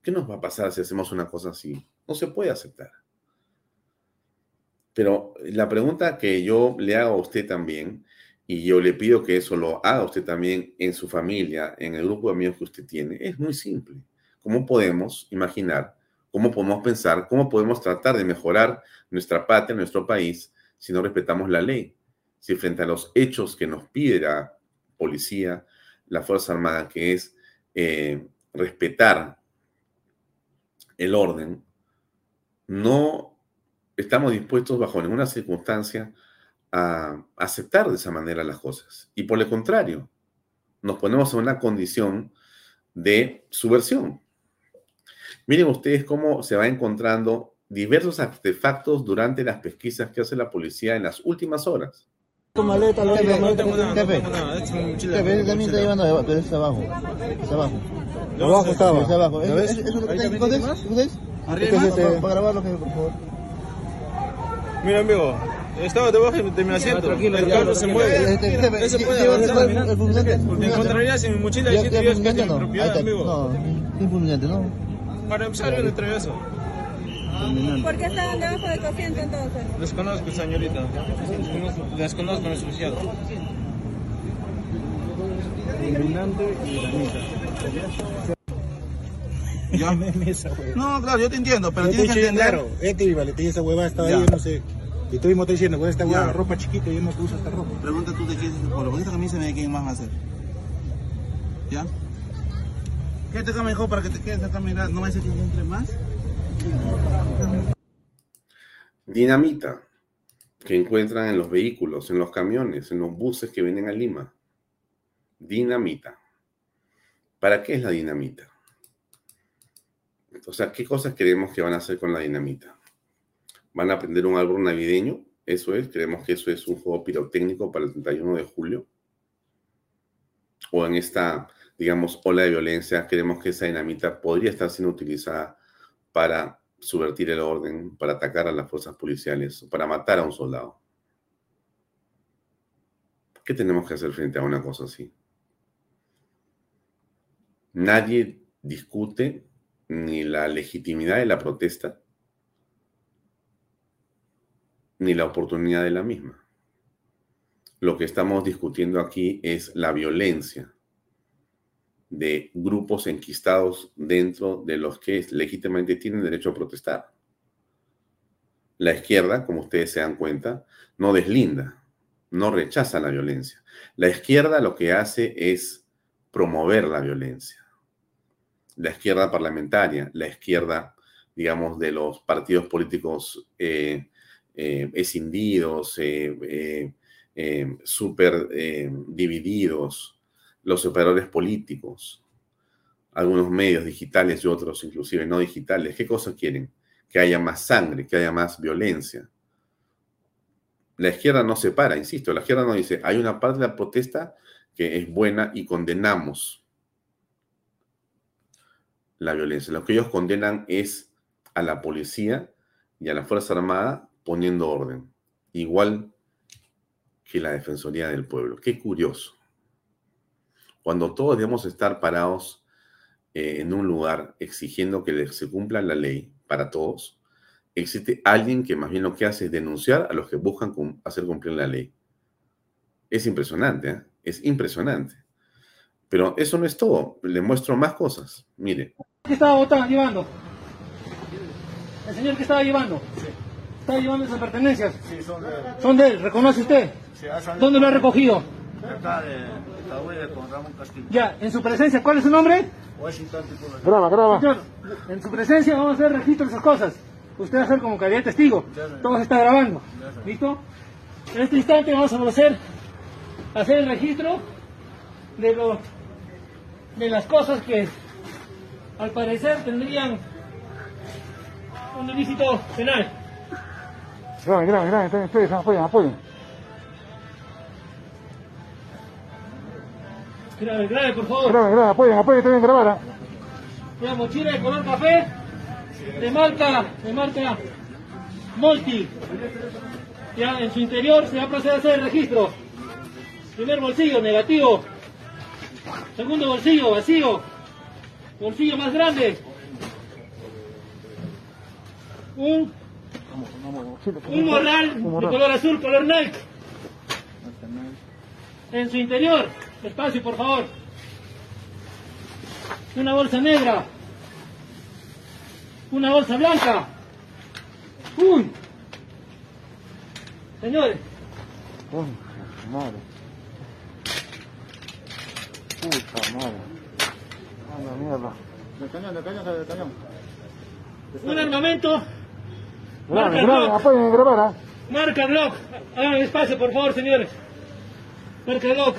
¿Qué nos va a pasar si hacemos una cosa así? No se puede aceptar. Pero la pregunta que yo le hago a usted también, y yo le pido que eso lo haga usted también en su familia, en el grupo de amigos que usted tiene, es muy simple. ¿Cómo podemos imaginar, cómo podemos pensar, cómo podemos tratar de mejorar nuestra patria, nuestro país, si no respetamos la ley? Si frente a los hechos que nos pide la policía, la Fuerza Armada, que es eh, respetar el orden, no estamos dispuestos bajo ninguna circunstancia a aceptar de esa manera las cosas. Y por el contrario, nos ponemos en una condición de subversión. Miren ustedes cómo se va encontrando diversos artefactos durante las pesquisas que hace la policía en las últimas horas. Tu maleta, la maleta, jefe, jefe, también está llevando, pero es abajo, es abajo. Abajo estaba. Es abajo. ¿Eso es lo que ¿Arriba? Para grabarlo, por favor. Mira, amigo, estaba debajo de mi asiento. el carro se mueve. Eso puede avanzar. Porque encontraría si mi mochila y siete días que es mi propiedad, amigo. No, impulminante, ¿no? Para empezar, yo le traigo eso. ¿Por qué estaban debajo de tu asiento entonces? Desconozco, señorita. Desconozco el asociado. Fulminante y. Ya. <laughs> No, claro, yo te entiendo, pero tienes que entender. Claro, este y vale, esa huevada estaba ahí, no sé. Y tú mismo te diciendo, pues esta huevada, ropa chiquita, yo no te uso esta ropa. Pregunta tú de qué es este polo, porque esta camisa me quién más va a hacer. ¿Ya? Quédate acá mejor para que te quedes acá mirando, no a ser que entre más. Dinamita. que encuentran en los vehículos, en los camiones, en los buses que vienen a Lima. Dinamita. ¿Para qué es la dinamita? O sea, ¿qué cosas creemos que van a hacer con la dinamita? ¿Van a prender un árbol navideño? Eso es, creemos que eso es un juego pirotécnico para el 31 de julio. O en esta, digamos, ola de violencia, creemos que esa dinamita podría estar siendo utilizada para subvertir el orden, para atacar a las fuerzas policiales, para matar a un soldado. ¿Qué tenemos que hacer frente a una cosa así? Nadie discute ni la legitimidad de la protesta, ni la oportunidad de la misma. Lo que estamos discutiendo aquí es la violencia de grupos enquistados dentro de los que legítimamente tienen derecho a protestar. La izquierda, como ustedes se dan cuenta, no deslinda, no rechaza la violencia. La izquierda lo que hace es promover la violencia. La izquierda parlamentaria, la izquierda, digamos, de los partidos políticos eh, eh, escindidos, eh, súper divididos, los operadores políticos, algunos medios digitales y otros inclusive no digitales. ¿Qué cosas quieren? Que haya más sangre, que haya más violencia. La izquierda no se para, insisto, la izquierda no dice, hay una parte de la protesta que es buena y condenamos la violencia. Lo que ellos condenan es a la policía y a la Fuerza Armada poniendo orden, igual que la Defensoría del Pueblo. Qué curioso. Cuando todos debemos estar parados eh, en un lugar exigiendo que se cumpla la ley para todos, existe alguien que más bien lo que hace es denunciar a los que buscan hacer cumplir la ley. Es impresionante, ¿eh? es impresionante. Pero eso no es todo, le muestro más cosas. Mire. ¿Qué estaba votando, llevando? ¿El señor que estaba llevando? Sí. ¿Estaba llevando esas pertenencias? Sí, son de él. ¿Son de él? ¿Reconoce usted? Sí, ¿Dónde lo ha recogido? Acá de con Ramón Castillo. Ya, en su presencia, ¿cuál es su nombre? Washington Graba, graba. Señor, en su presencia vamos a hacer registro de esas cosas. Usted va a ser como calidad testigo. Todo se está grabando. ¿Listo? En este instante vamos a hacer, hacer el registro de, lo, de las cosas que al parecer tendrían un ilícito penal. Grave, grave, grave, ustedes apoyen, apoyen. Grave, grave, por favor. Grave, grave, apoyen, apoyen, también grabar. La mochila de color café, de marca, de marca Multi. Ya en su interior se va a proceder a hacer el registro. Primer bolsillo, negativo. Segundo bolsillo, vacío. Bolsillo más grande. Un, un morral de color azul, color Nike. En su interior, espacio por favor. Una bolsa negra. Una bolsa blanca. Uy. Señores. madre. Puta madre. A la mierda. Del cañón, del cañón, del cañón. Un armamento. Grave, grave. Marca Glock. Hagan espacio, por favor, señores. Marca Glock.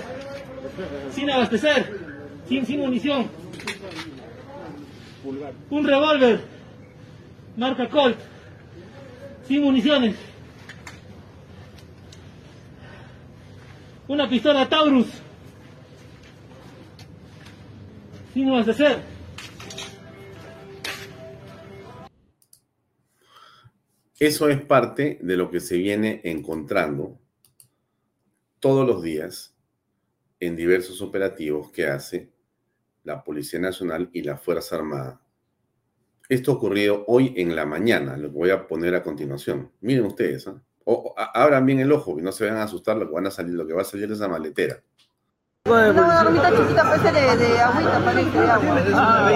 Sin abastecer. Sin, sin munición. Un revólver. Marca Colt. Sin municiones. Una pistola Taurus. Sin abastecer. Eso es parte de lo que se viene encontrando todos los días en diversos operativos que hace la Policía Nacional y la Fuerza Armada. Esto ocurrido hoy en la mañana, lo voy a poner a continuación. Miren ustedes, ¿eh? abran bien el ojo, y no se vayan a asustar lo que van a salir, lo que va a salir es esa maletera. Una chiquita pues de, de agüita para que de agua. Ah,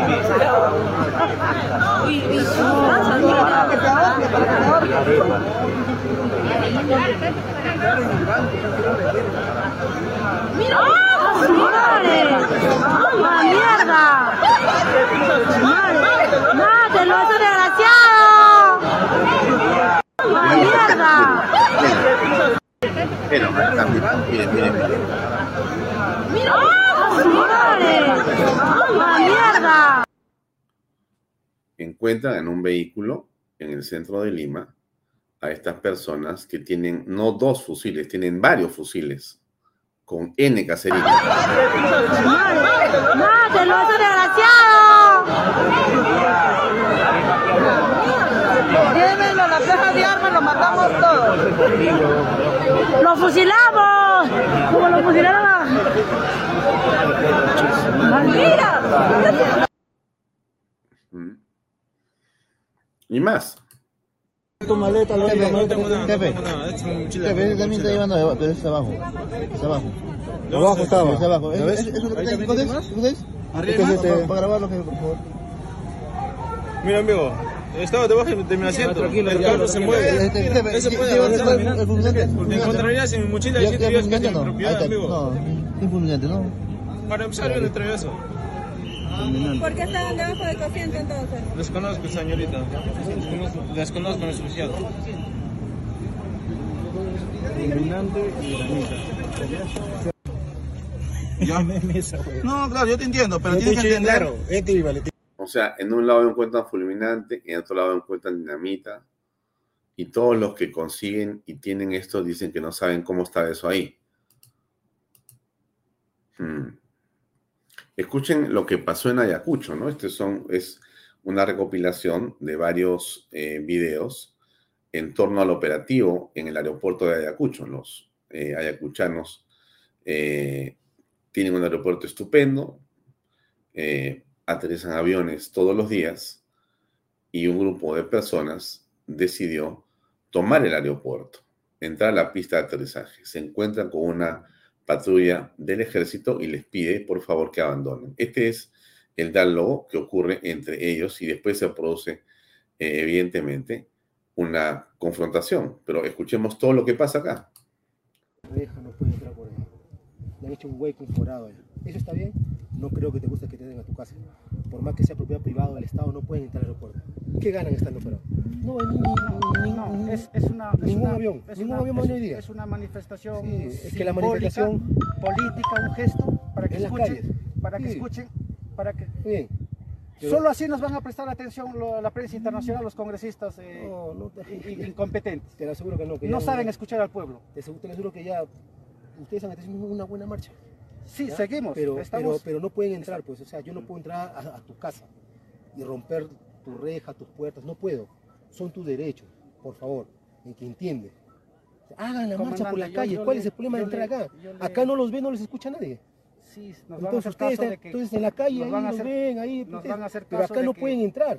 para que te ahorque, para que te ahorque. ¡Madre! ¡Mamá mierda! ¡Madre! ¡Mátelo, ese desgraciado! ¡Mamá mierda! Pero, también, miren, miren, miren. ¡Mira! ¡Madre! ¡Mamá mierda! Encuentran en un vehículo en el centro de Lima a estas personas que tienen no dos fusiles, tienen varios fusiles con N caserita. ¡Mátelo, ese desgraciado! Llévenlo a la plaza de armas, lo matamos todos. ¡Lo fusilamos! Como lo fusilaron a... Mm. Y más. Tu maleta, no tengo nada, es ese también está llevando, pero abajo. Abajo. Estaba. Está abajo. ¿Ya ¿Eso ves? eso es lo que. Arriba hay más. para, grabarlo, jefe, por favor. Mira, amigo, estaba debajo de mi asiento. tranquilo, el carro se mueve. Este, Eso sí, puede avanzar. encontrarías en mi mochila y si dirías que es propiedad, amigo. No, fulminante, ¿no? Para empezar, yo le traigo eso. ¿Por qué estaban debajo del cociente entonces? Desconozco, señorita. Desconozco, desconozco mi asociado. Ya. No, claro, yo te entiendo, pero tienes que entender. este O sea, en un lado encuentran fulminante, en otro lado encuentran dinamita, y todos los que consiguen y tienen esto dicen que no saben cómo está eso ahí. Hmm. Escuchen lo que pasó en Ayacucho, ¿no? Este son, es una recopilación de varios eh, videos en torno al operativo en el aeropuerto de Ayacucho. Los eh, ayacuchanos eh, tienen un aeropuerto estupendo, aterrizan aviones todos los días y un grupo de personas decidió tomar el aeropuerto, entrar a la pista de aterrizaje. Se encuentran con una patrulla del ejército y les pide por favor que abandonen. Este es el diálogo que ocurre entre ellos y después se produce eh, evidentemente una confrontación. Pero escuchemos todo lo que pasa acá. no puede entrar por ahí. Hecho un hueco, forado. ¿Eso está bien? No creo que te guste que te den a tu casa. Por más que sea propiedad privada del Estado, no pueden entrar al aeropuerto. ¿Qué ganan estando operados? No, ni, ni- ni- No, es, es una, es ningún una- avión, es ningún una- avión es- va hoy día. Es una manifestación Sí, es que la manifestación- política, un gesto para que escuchen, calles. para que Sí. escuchen, para que Bien. Pero- solo así nos van a prestar atención lo- la prensa internacional, los congresistas eh, No, no te- incompetentes. Te lo aseguro que no. Que No ya- saben escuchar al pueblo. Te aseguro, te lo aseguro que ya ustedes han hecho una buena marcha. Sí, ¿ya? seguimos. Pero, estamos, pero, pero no pueden entrar, pues. O sea, yo no puedo entrar a, a tu casa y romper tu reja, tus puertas. No puedo. Son tus derechos, por favor. El que entiende. Hagan la marcha por la Comandante, yo- calle. yo ¿Cuál le- es el problema de entrar le- acá? le- Acá no los ve, no les escucha nadie. sí, nos Entonces ustedes, están- entonces en la calle nos ahí van a los hacer- ven, ahí, nos ustedes- van a hacer pero acá no que- pueden entrar.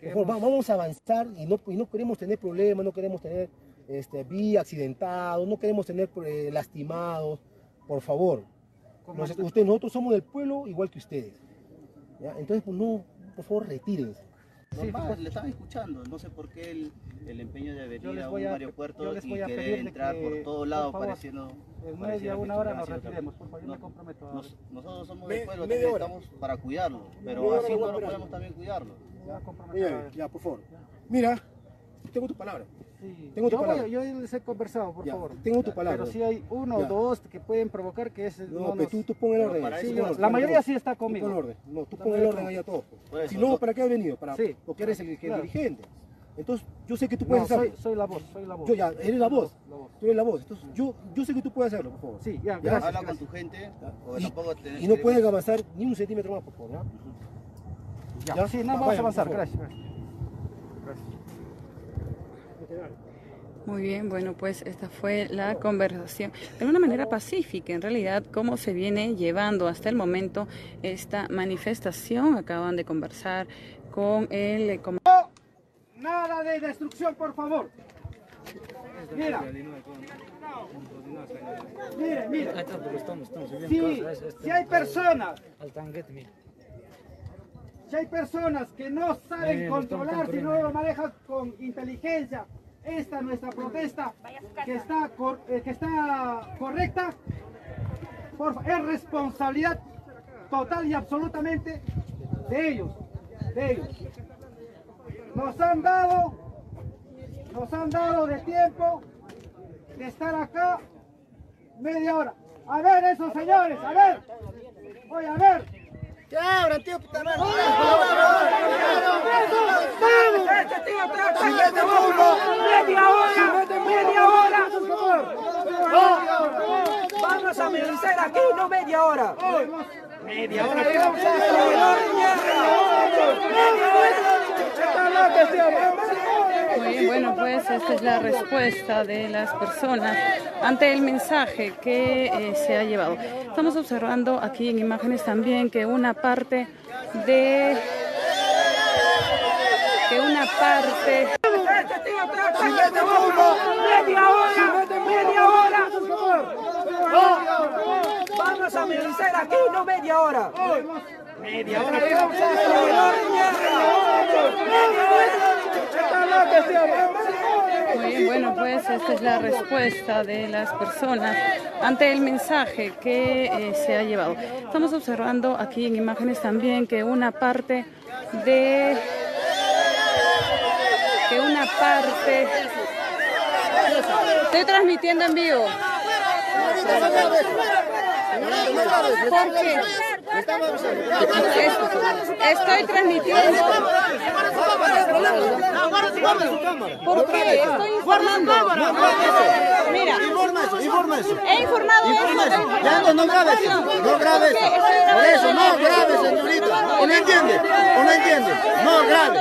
hemos- vamos a avanzar y no, y no queremos tener problemas, no queremos tener este, vía accidentados, no queremos tener eh, lastimados. Por favor, Nos- ustedes, nosotros somos del pueblo igual que ustedes. ¿ya? Entonces, pues, no, por favor, retírense. Normal, le están escuchando. No sé por qué el, el empeño de venir a un a- aeropuerto y querer entrar que, por todos por lados favor, pareciendo... En media, una hora nos retiremos, por favor, yo cosa. me comprometo. a- Nos- nosotros somos Me- del pueblo, también hora. estamos para cuidarlo, pero Media así no lo podemos también cuidarlo. Ya. Mira, ya, por favor. Mira, tengo tu palabra. Sí. Tengo tu yo, voy- palabra. yo les he conversado, por Ya, favor. tengo tu palabra. Pero si hay uno o dos que pueden provocar que es. No, pero tú, tú pon el orden. Sí, yo- la mayoría orden. sí está Tú pon conmigo. el orden. No, tú La pon el orden no. ahí a todos. Por eso, Si no, no. ¿para qué has venido? Para, Sí. Porque eres el, que- el Claro. dirigente. Entonces, yo sé que tú No, puedes soy, hacerlo. soy la voz, soy la voz. Yo ya, eres la voz. La voz. Tú eres la voz. Entonces, yo, yo sé que tú puedes hacerlo, por favor. Sí, ya, Ya, gracias. Habla con tu gente, o Y, no pueden avanzar ni un centímetro más, por favor. ¿ya? Ya, ¿Ya? Sí, no, Va- vamos a avanzar, gracias. gracias. Muy bien, bueno, pues esta fue la conversación de una manera pacífica, en realidad, cómo se viene llevando hasta el momento esta manifestación. Acaban de conversar con el eh, com- Nada de destrucción, por favor. Mira. Mire, mire. Si, si hay personas, si hay personas que no saben controlar, si no lo manejan con inteligencia, esta nuestra protesta que está, cor- eh, que está correcta, por es responsabilidad total y absolutamente de ellos, de ellos. Nos han dado, nos han dado de tiempo de estar acá media hora. A ver esos señores, a ver. Oye, a ver. Abran, tío, puta madre. ¡Presos! ¡Media hora! ¡Media hora! Vamos a meditar aquí, no media hora. Media hora. Muy bien, bueno, pues esta es la respuesta de las personas ante el mensaje que eh, se ha llevado. Estamos observando aquí en imágenes también que una parte de que una parte ¡Media hora! ¡Media hora! Vamos a meditar aquí, no media hora. Media hora. Muy bueno, pues esta es la respuesta de las personas ante el mensaje que eh, se ha llevado. Estamos observando aquí en imágenes también que una parte de que una parte estoy transmitiendo en vivo. ¿Por qué? Estoy transmitiendo. ¿Por qué? Estoy informando. Mira, Informa eso. he informado Informa eso. Ya no, no grabes eso. No grabes eso. Por eso, no grabes, señorita. ¿O no entiende? ¿O no entiende? No grabe.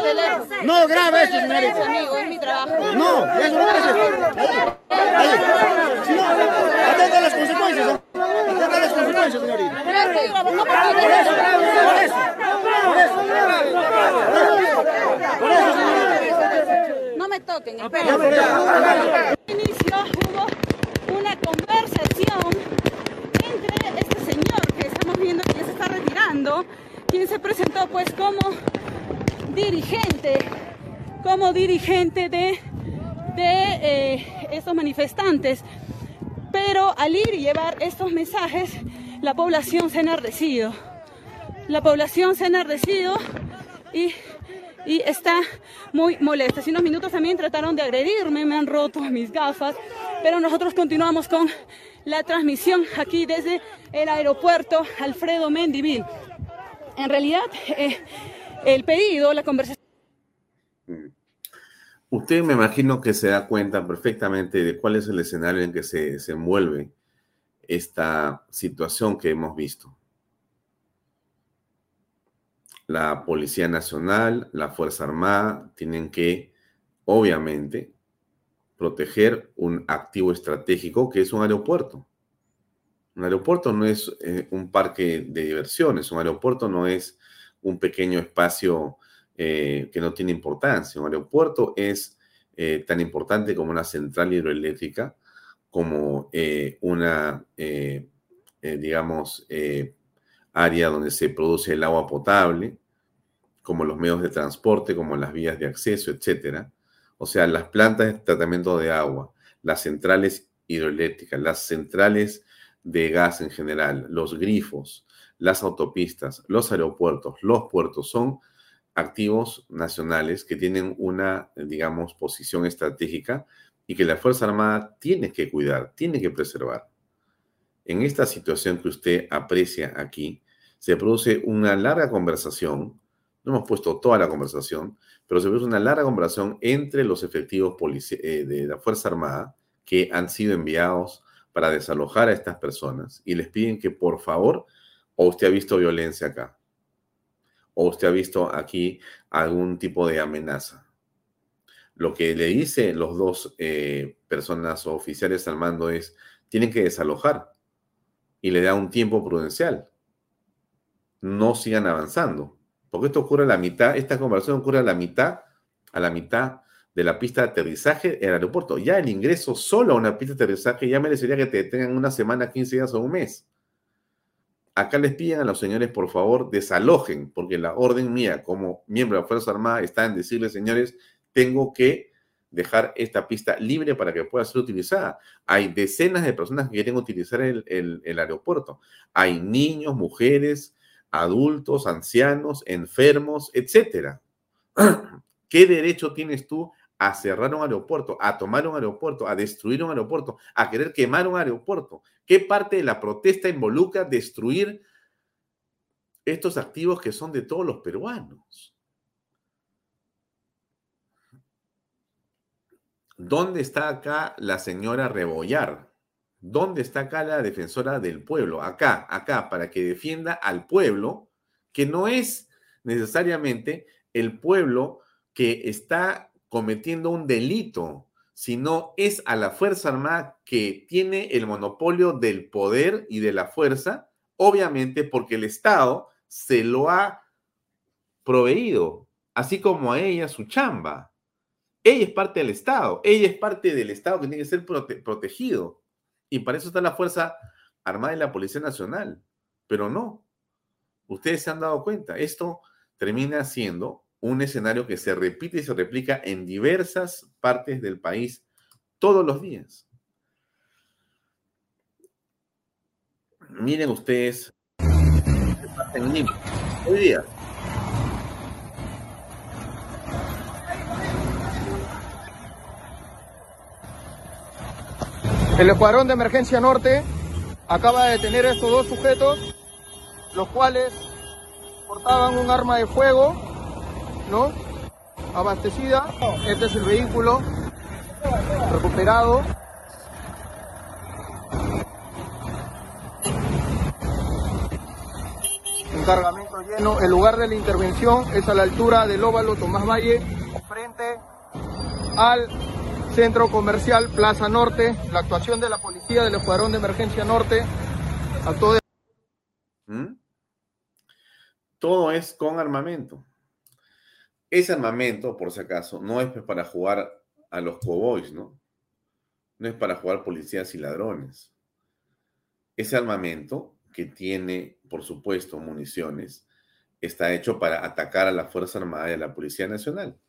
No grabe eso, señorita. Es mi trabajo. No, eso no es eso. Ahí. Si no, atenta a las consecuencias. ¿No? Me toquen, esperen. inicio hubo una conversación entre este señor que estamos viendo que ya se está retirando, quien se presentó pues como dirigente, como dirigente de, de eh, estos manifestantes. Pero al ir y llevar estos mensajes, la población se ha enardecido. La población se ha enardecido y y está muy molesta. Hace unos minutos también trataron de agredirme, me han roto mis gafas, pero nosotros continuamos con la transmisión aquí desde el aeropuerto Alfredo Mendivil. En realidad, eh, el pedido, la conversación... Usted me imagino que se da cuenta perfectamente de cuál es el escenario en que se desenvuelve esta situación que hemos visto. La Policía Nacional, la Fuerza Armada tienen que, obviamente, proteger un activo estratégico que es un aeropuerto. Un aeropuerto no es eh, un parque de diversiones, un aeropuerto no es un pequeño espacio eh, que no tiene importancia. Un aeropuerto es eh, tan importante como una central hidroeléctrica, como eh, una, digamos, área donde se produce el agua potable, como los medios de transporte, como las vías de acceso, etcétera. O sea, las plantas de tratamiento de agua, las centrales hidroeléctricas, las centrales de gas en general, los grifos, las autopistas, los aeropuertos, los puertos son activos nacionales que tienen una, digamos, posición estratégica y que la Fuerza Armada tiene que cuidar, tiene que preservar. En esta situación que usted aprecia aquí, se produce una larga conversación, no hemos puesto toda la conversación, pero se produce una larga conversación entre los efectivos eh, de la Fuerza Armada que han sido enviados para desalojar a estas personas y les piden que por favor, o usted ha visto violencia acá, o usted ha visto aquí algún tipo de amenaza. Lo que le dice los dos eh, personas o oficiales al mando es, tienen que desalojar y le da un tiempo prudencial. No sigan avanzando, porque esto ocurre a la mitad, esta conversación ocurre a la mitad, a la mitad de la pista de aterrizaje en el aeropuerto. Ya el ingreso solo a una pista de aterrizaje ya merecería que te detengan una semana, 15 días o un mes. Acá les piden a los señores, por favor, desalojen, porque la orden mía como miembro de la Fuerza Armada está en decirles, señores, tengo que dejar esta pista libre para que pueda ser utilizada. Hay decenas de personas que quieren utilizar el, el- el aeropuerto. Hay niños, mujeres, adultos, ancianos, enfermos, etcétera. <clears throat> ¿Qué derecho tienes tú a cerrar un aeropuerto, a tomar un aeropuerto, a destruir un aeropuerto, a querer quemar un aeropuerto? ¿Qué parte de la protesta involucra destruir estos activos que son de todos los peruanos? ¿Dónde está acá la señora Rebollar? ¿Dónde está acá la defensora del pueblo? Acá, acá, para que defienda al pueblo, que no es necesariamente el pueblo que está cometiendo un delito, sino es a la Fuerza Armada que tiene el monopolio del poder y de la fuerza, obviamente porque el Estado se lo ha proveído, así como a ella su chamba. Ella es parte del Estado, ella es parte del Estado que tiene que ser protegido. Y para eso está la Fuerza Armada y la Policía Nacional. Pero no, ustedes se han dado cuenta, esto termina siendo un escenario que se repite y se replica en diversas partes del país todos los días. Miren ustedes, hoy día El Escuadrón de Emergencia Norte acaba de detener a estos dos sujetos, los cuales portaban un arma de fuego, ¿no? Abastecida. Este es el vehículo recuperado. Un cargamento lleno. El lugar de la intervención es a la altura del óvalo Tomás Valle, frente al Centro Comercial Plaza Norte, la actuación de la policía del Escuadrón de Emergencia Norte actuó. ¿Mm? Todo es con armamento. Ese armamento, por si acaso, no es para jugar a los cowboys, ¿no? No es para jugar policías y ladrones. Ese armamento que tiene, por supuesto, municiones, está hecho para atacar a la Fuerza Armada y a la Policía Nacional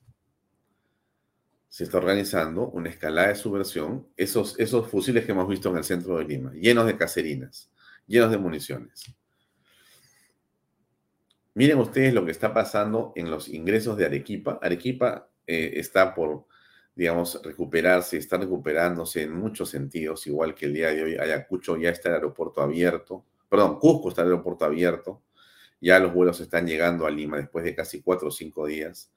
se está organizando una escalada de subversión, esos, esos fusiles que hemos visto en el centro de Lima, llenos de caserinas, llenos de municiones. Miren ustedes lo que está pasando en los ingresos de Arequipa. Arequipa eh, está por, digamos, recuperarse, está recuperándose en muchos sentidos, igual que el día de hoy Ayacucho ya está el aeropuerto abierto, perdón, Cusco está el aeropuerto abierto, ya los vuelos están llegando a Lima después de casi cuatro o cinco días.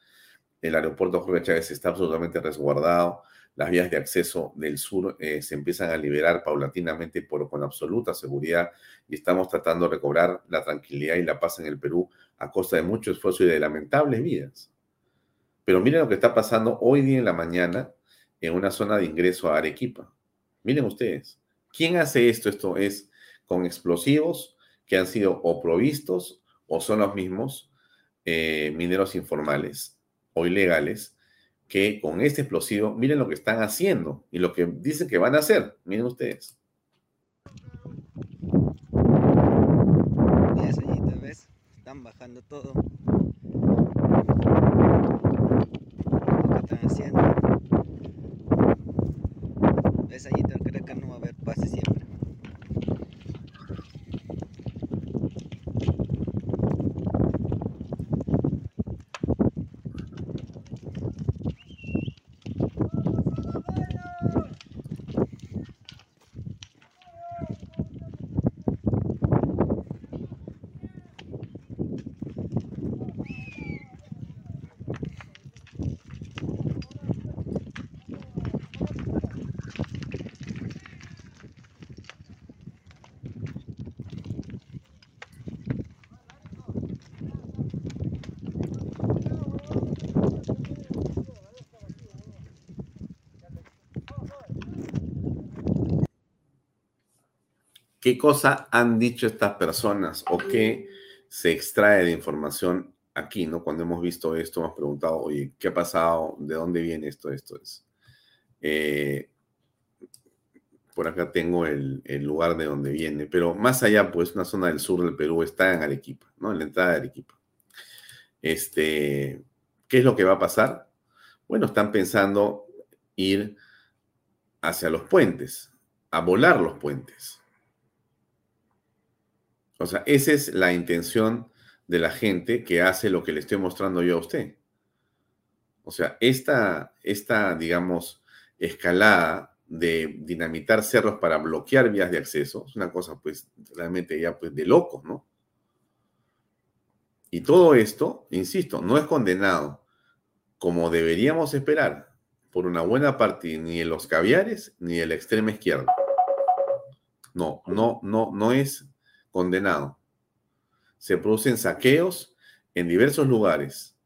El aeropuerto Jorge Chávez está absolutamente resguardado. Las vías de acceso del sur eh, se empiezan a liberar paulatinamente por, con absoluta seguridad y estamos tratando de recobrar la tranquilidad y la paz en el Perú a costa de mucho esfuerzo y de lamentables vidas. Pero miren lo que está pasando hoy día en la mañana en una zona de ingreso a Arequipa. Miren ustedes, ¿quién hace esto? Esto es con explosivos que han sido o provistos o son los mismos eh, mineros informales o ilegales que con este explosivo, miren lo que están haciendo y lo que dicen que van a hacer. Miren ustedes. ¿ves? Están bajando todo. ¿Qué están haciendo? ¿Ves, Ayita? Creo que no va a haber paz siempre. ¿Qué cosa han dicho estas personas o qué se extrae de información aquí, ¿no? Cuando hemos visto esto, hemos preguntado, oye, ¿qué ha pasado? ¿De dónde viene esto? Esto es. Eh, por acá tengo el, lugar de donde viene, pero más allá, pues, una zona del sur del Perú está en Arequipa, ¿no? En la entrada de Arequipa. Este, ¿qué es lo que va a pasar? Bueno, están pensando ir hacia los puentes, a volar los puentes. O sea, esa es la intención de la gente que hace lo que le estoy mostrando yo a usted. O sea, esta, esta digamos, escalada de dinamitar cerros para bloquear vías de acceso es una cosa, pues, realmente ya, pues, de locos, ¿no? Y todo esto, insisto, no es condenado como deberíamos esperar por una buena parte ni de los caviares ni de la extrema izquierda. No, no, no, no es condenado. Se producen saqueos en diversos lugares.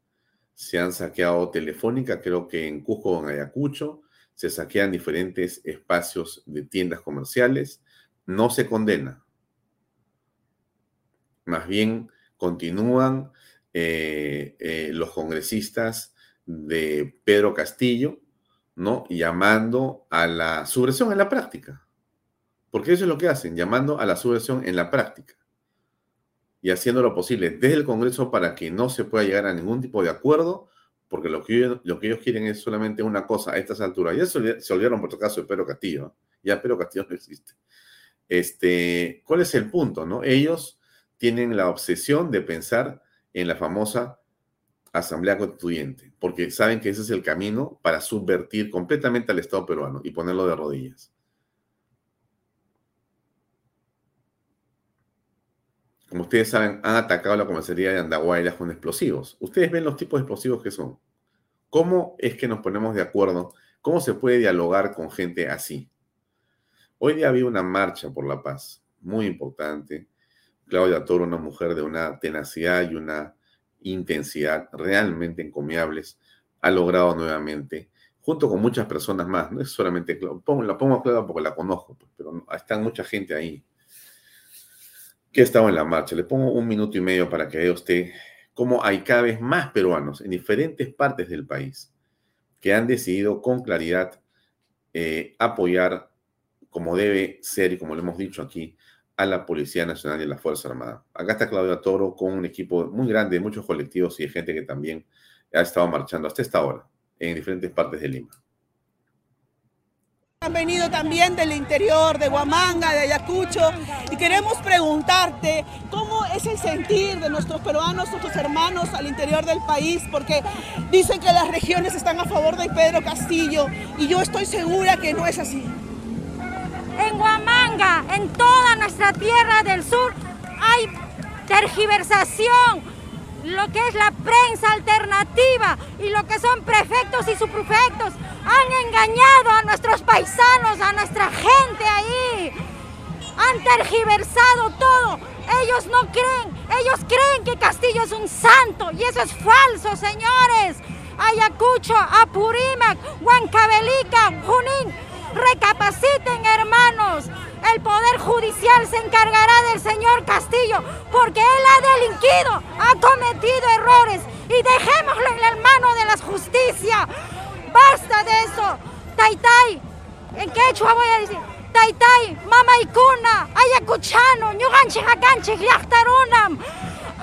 Se han saqueado Telefónica, creo que en Cusco o en Ayacucho. Se saquean diferentes espacios de tiendas comerciales. No se condena. Más bien continúan eh, eh, los congresistas de Pedro Castillo, ¿no? Llamando a la subversión en la práctica. Porque eso es lo que hacen, llamando a la subversión en la práctica. Y haciendo lo posible desde el Congreso para que no se pueda llegar a ningún tipo de acuerdo, porque lo que, ellos, quieren es solamente una cosa a estas alturas. Ya se, se olvidaron por otro caso de Pedro Castillo. Ya Pedro Castillo no existe. Este, ¿Cuál es el punto? No? Ellos tienen la obsesión de pensar en la famosa Asamblea Constituyente, porque saben que ese es el camino para subvertir completamente al Estado peruano y ponerlo de rodillas. Como ustedes saben, han atacado la comisaría de Andahuaylas con explosivos. Ustedes ven los tipos de explosivos que son. ¿Cómo es que nos ponemos de acuerdo? ¿Cómo se puede dialogar con gente así? Hoy día había una marcha por la paz, muy importante, Claudia Toro, una mujer de una tenacidad y una intensidad realmente encomiables, ha logrado nuevamente, junto con muchas personas más, no es solamente, la pongo a porque la conozco, pues, pero está mucha gente ahí que ha estado en la marcha. Le pongo un minuto y medio para que vea usted cómo hay cada vez más peruanos en diferentes partes del país que han decidido con claridad eh, apoyar como debe ser y como lo hemos dicho aquí, a la Policía Nacional y a la Fuerza Armada. Acá está Claudia Toro con un equipo muy grande de muchos colectivos y de gente que también ha estado marchando hasta esta hora en diferentes partes de Lima. Han venido también del interior, de Huamanga, de Ayacucho, y queremos preguntarte cómo es el sentir de nuestros peruanos, nuestros hermanos al interior del país, porque dicen que las regiones están a favor de Pedro Castillo, y yo estoy segura que no es así. En Huamanga, en toda nuestra tierra del sur, hay tergiversación, lo que es la prensa alternativa y lo que son prefectos y subprefectos han engañado a nuestros paisanos, a nuestra gente ahí. Han tergiversado todo. Ellos no creen, ellos creen que Castillo es un santo y eso es falso, señores. Ayacucho, Apurímac, Huancavelica, Junín, Recapaciten, hermanos. El Poder Judicial se encargará del señor Castillo porque él ha delinquido, ha cometido errores y dejémoslo en la mano de la justicia. Basta de eso. Taitai, ¿en quechua voy a decir? Taitai, mamaikuna, ayacuchano, ñuganchik hakanchik llaqtarunam.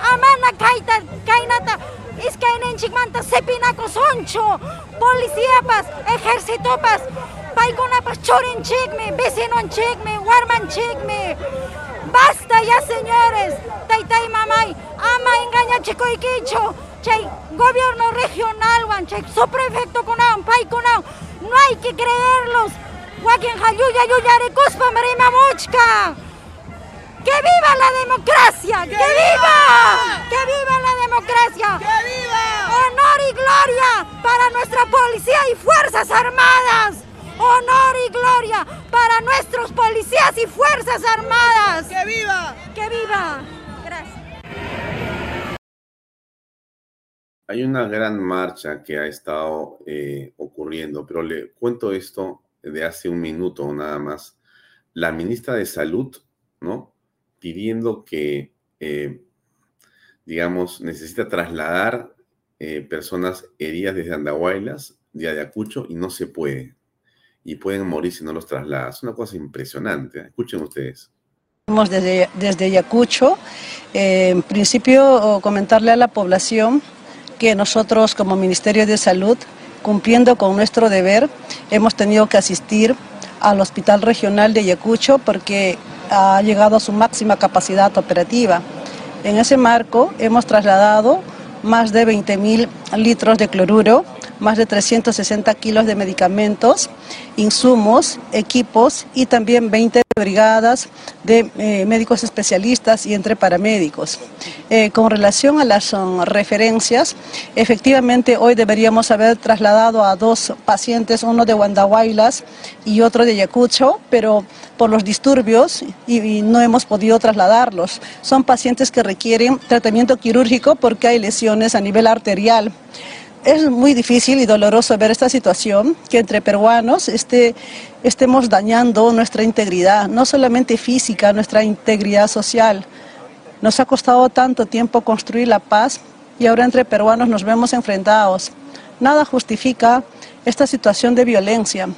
Amana kaita, kainata, iskaynenchikmanta sepinako soncho, policíapas, ejércitopas, paykunapas churinchikmi, chickme, warman chickme. Basta ya, señores. Taytay mamay, ama engañachikuykichu. Chay gobierno regional, wan, chay subprefecto kunawan, paykunawan. No hay que creerlos. Wakin hayuya yuyarikuspa muchka. ¡Que viva la democracia! ¡Que, viva! ¡Que viva la democracia! ¡Que viva! Honor y gloria para nuestra policía y fuerzas armadas honor y gloria para nuestros policías y fuerzas armadas. ¡Que viva! ¡Que viva! Gracias. Hay una gran marcha que ha estado eh, ocurriendo, pero le cuento esto de hace un minuto nada más. La ministra de Salud, ¿no? Pidiendo que, eh, digamos, necesita trasladar eh, personas heridas desde Andahuaylas, de Ayacucho, y no se puede y pueden morir si no los trasladas. Una cosa impresionante. Escuchen ustedes. Desde, desde Ayacucho, eh, en principio comentarle a la población que nosotros como Ministerio de Salud, cumpliendo con nuestro deber, hemos tenido que asistir al Hospital Regional de Ayacucho porque ha llegado a su máxima capacidad operativa. En ese marco hemos trasladado más de 20 mil litros de cloruro más de 360 kilos de medicamentos, insumos, equipos y también 20 brigadas de eh, médicos especialistas y entre paramédicos. Eh, con relación a las um, referencias, efectivamente hoy deberíamos haber trasladado a dos pacientes, uno de Huandahuaylas y otro de Ayacucho, pero por los disturbios y, no hemos podido trasladarlos. Son pacientes que requieren tratamiento quirúrgico porque hay lesiones a nivel arterial. Es muy difícil y doloroso ver esta situación, que entre peruanos este, estemos dañando nuestra integridad, no solamente física, nuestra integridad social. Nos ha costado tanto tiempo construir la paz y ahora entre peruanos nos vemos enfrentados. Nada justifica esta situación de violencia.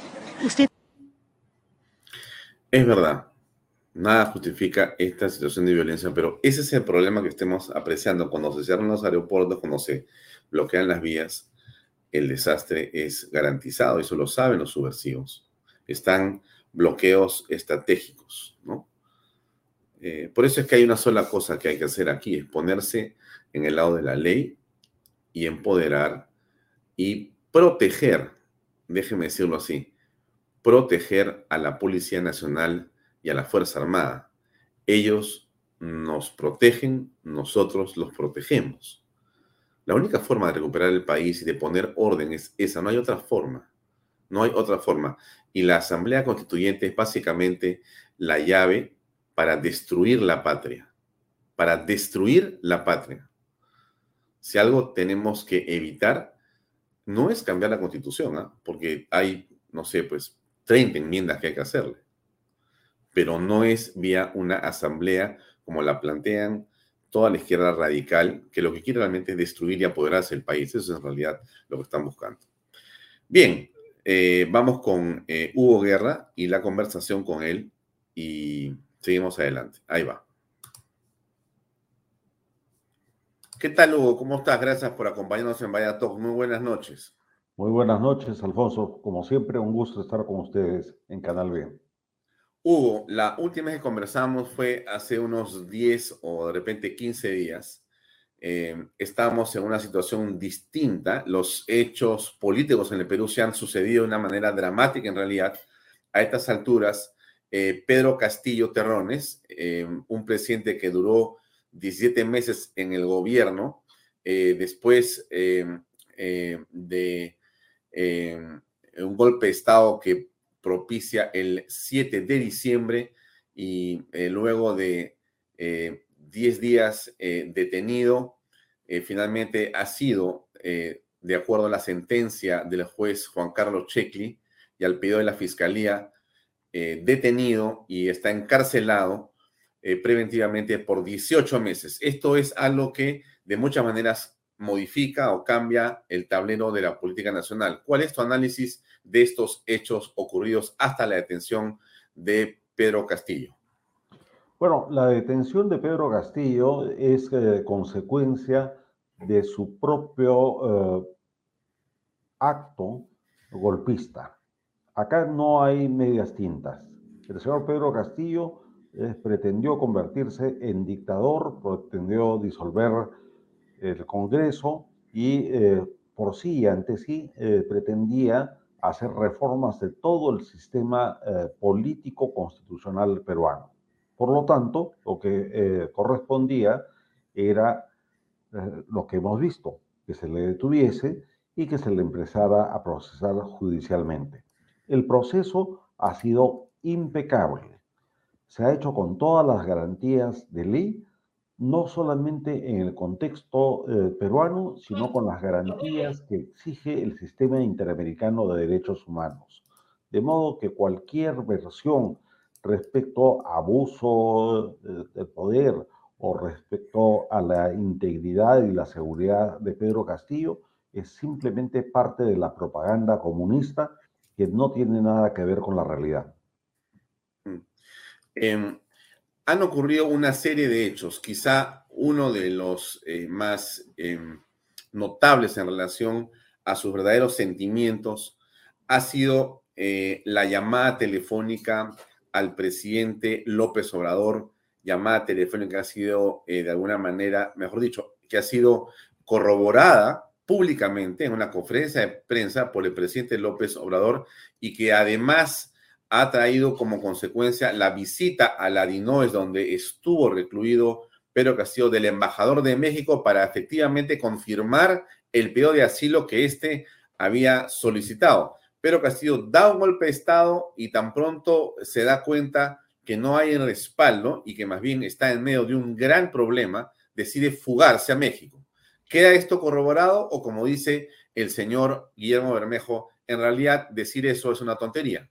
Usted... Es verdad, nada justifica esta situación de violencia, pero ese es el problema que estemos apreciando cuando se cierran los aeropuertos, cuando se bloquean las vías, el desastre es garantizado, eso lo saben los subversivos. Están bloqueos estratégicos, ¿no? Eh, por eso es que hay una sola cosa que hay que hacer aquí, es ponerse en el lado de la ley y empoderar y proteger, déjeme decirlo así, proteger a la Policía Nacional y a la Fuerza Armada. Ellos nos protegen, nosotros los protegemos. La única forma de recuperar el país y de poner orden es esa, no hay otra forma. No hay otra forma. Y la Asamblea Constituyente es básicamente la llave para destruir la patria, para destruir la patria. Si algo tenemos que evitar, no es cambiar la constitución, ¿ah? porque hay, no sé, pues 30 enmiendas que hay que hacerle, pero no es vía una asamblea como la plantean toda la izquierda radical, que lo que quiere realmente es destruir y apoderarse del país. Eso es en realidad lo que están buscando. Bien, eh, vamos con eh, Hugo Guerra y la conversación con él y seguimos adelante. Ahí va. ¿Qué tal, Hugo? ¿Cómo estás? Gracias por acompañarnos en Vaya Talk. Muy buenas noches. Muy buenas noches, Alfonso. Como siempre, un gusto estar con ustedes en Canal B. Hugo, la última vez que conversamos fue hace unos 10 o de repente 15 días. Eh, estamos en una situación distinta. Los hechos políticos en el Perú se han sucedido de una manera dramática en realidad. A estas alturas, eh, Pedro Castillo Terrones, eh, un presidente que duró 17 meses en el gobierno, después de un golpe de Estado que propicia el 7 de diciembre y eh, luego de 10 eh, días eh, detenido, finalmente ha sido, de acuerdo a la sentencia del juez Juan Carlos Checli y al pedido de la Fiscalía, detenido y está encarcelado preventivamente por 18 meses. Esto es algo que de muchas maneras modifica o cambia el tablero de la política nacional. ¿Cuál es tu análisis de estos hechos ocurridos hasta la detención de Pedro Castillo? Bueno, la detención de Pedro Castillo es eh, consecuencia de su propio eh, acto golpista. Acá no hay medias tintas. El señor Pedro Castillo eh, pretendió convertirse en dictador, pretendió disolver el Congreso y por sí y ante sí pretendía hacer reformas de todo el sistema eh, político constitucional peruano. Por lo tanto, lo que eh, correspondía era eh, lo que hemos visto, que se le detuviese y que se le empezara a procesar judicialmente. El proceso ha sido impecable. Se ha hecho con todas las garantías de ley no solamente en el contexto eh, peruano, sino con las garantías que exige el sistema interamericano de derechos humanos. De modo que cualquier versión respecto a abuso eh, del poder o respecto a la integridad y la seguridad de Pedro Castillo es simplemente parte de la propaganda comunista que no tiene nada que ver con la realidad. Mm. Han ocurrido una serie de hechos. Quizá uno de los eh, más em, notables en relación a sus verdaderos sentimientos ha sido eh, la llamada telefónica al presidente López Obrador, llamada telefónica que ha sido eh, de alguna manera, mejor dicho, que ha sido corroborada públicamente en una conferencia de prensa por el presidente López Obrador y que además ha traído como consecuencia la visita a la DINOES, donde estuvo recluido Pedro Castillo del embajador de México para efectivamente confirmar el pedido de asilo que éste había solicitado. Pedro Castillo da un golpe de Estado y tan pronto se da cuenta que no hay respaldo y que más bien está en medio de un gran problema, decide fugarse a México. ¿Queda esto corroborado o como dice el señor Guillermo Bermejo, en realidad decir eso es una tontería?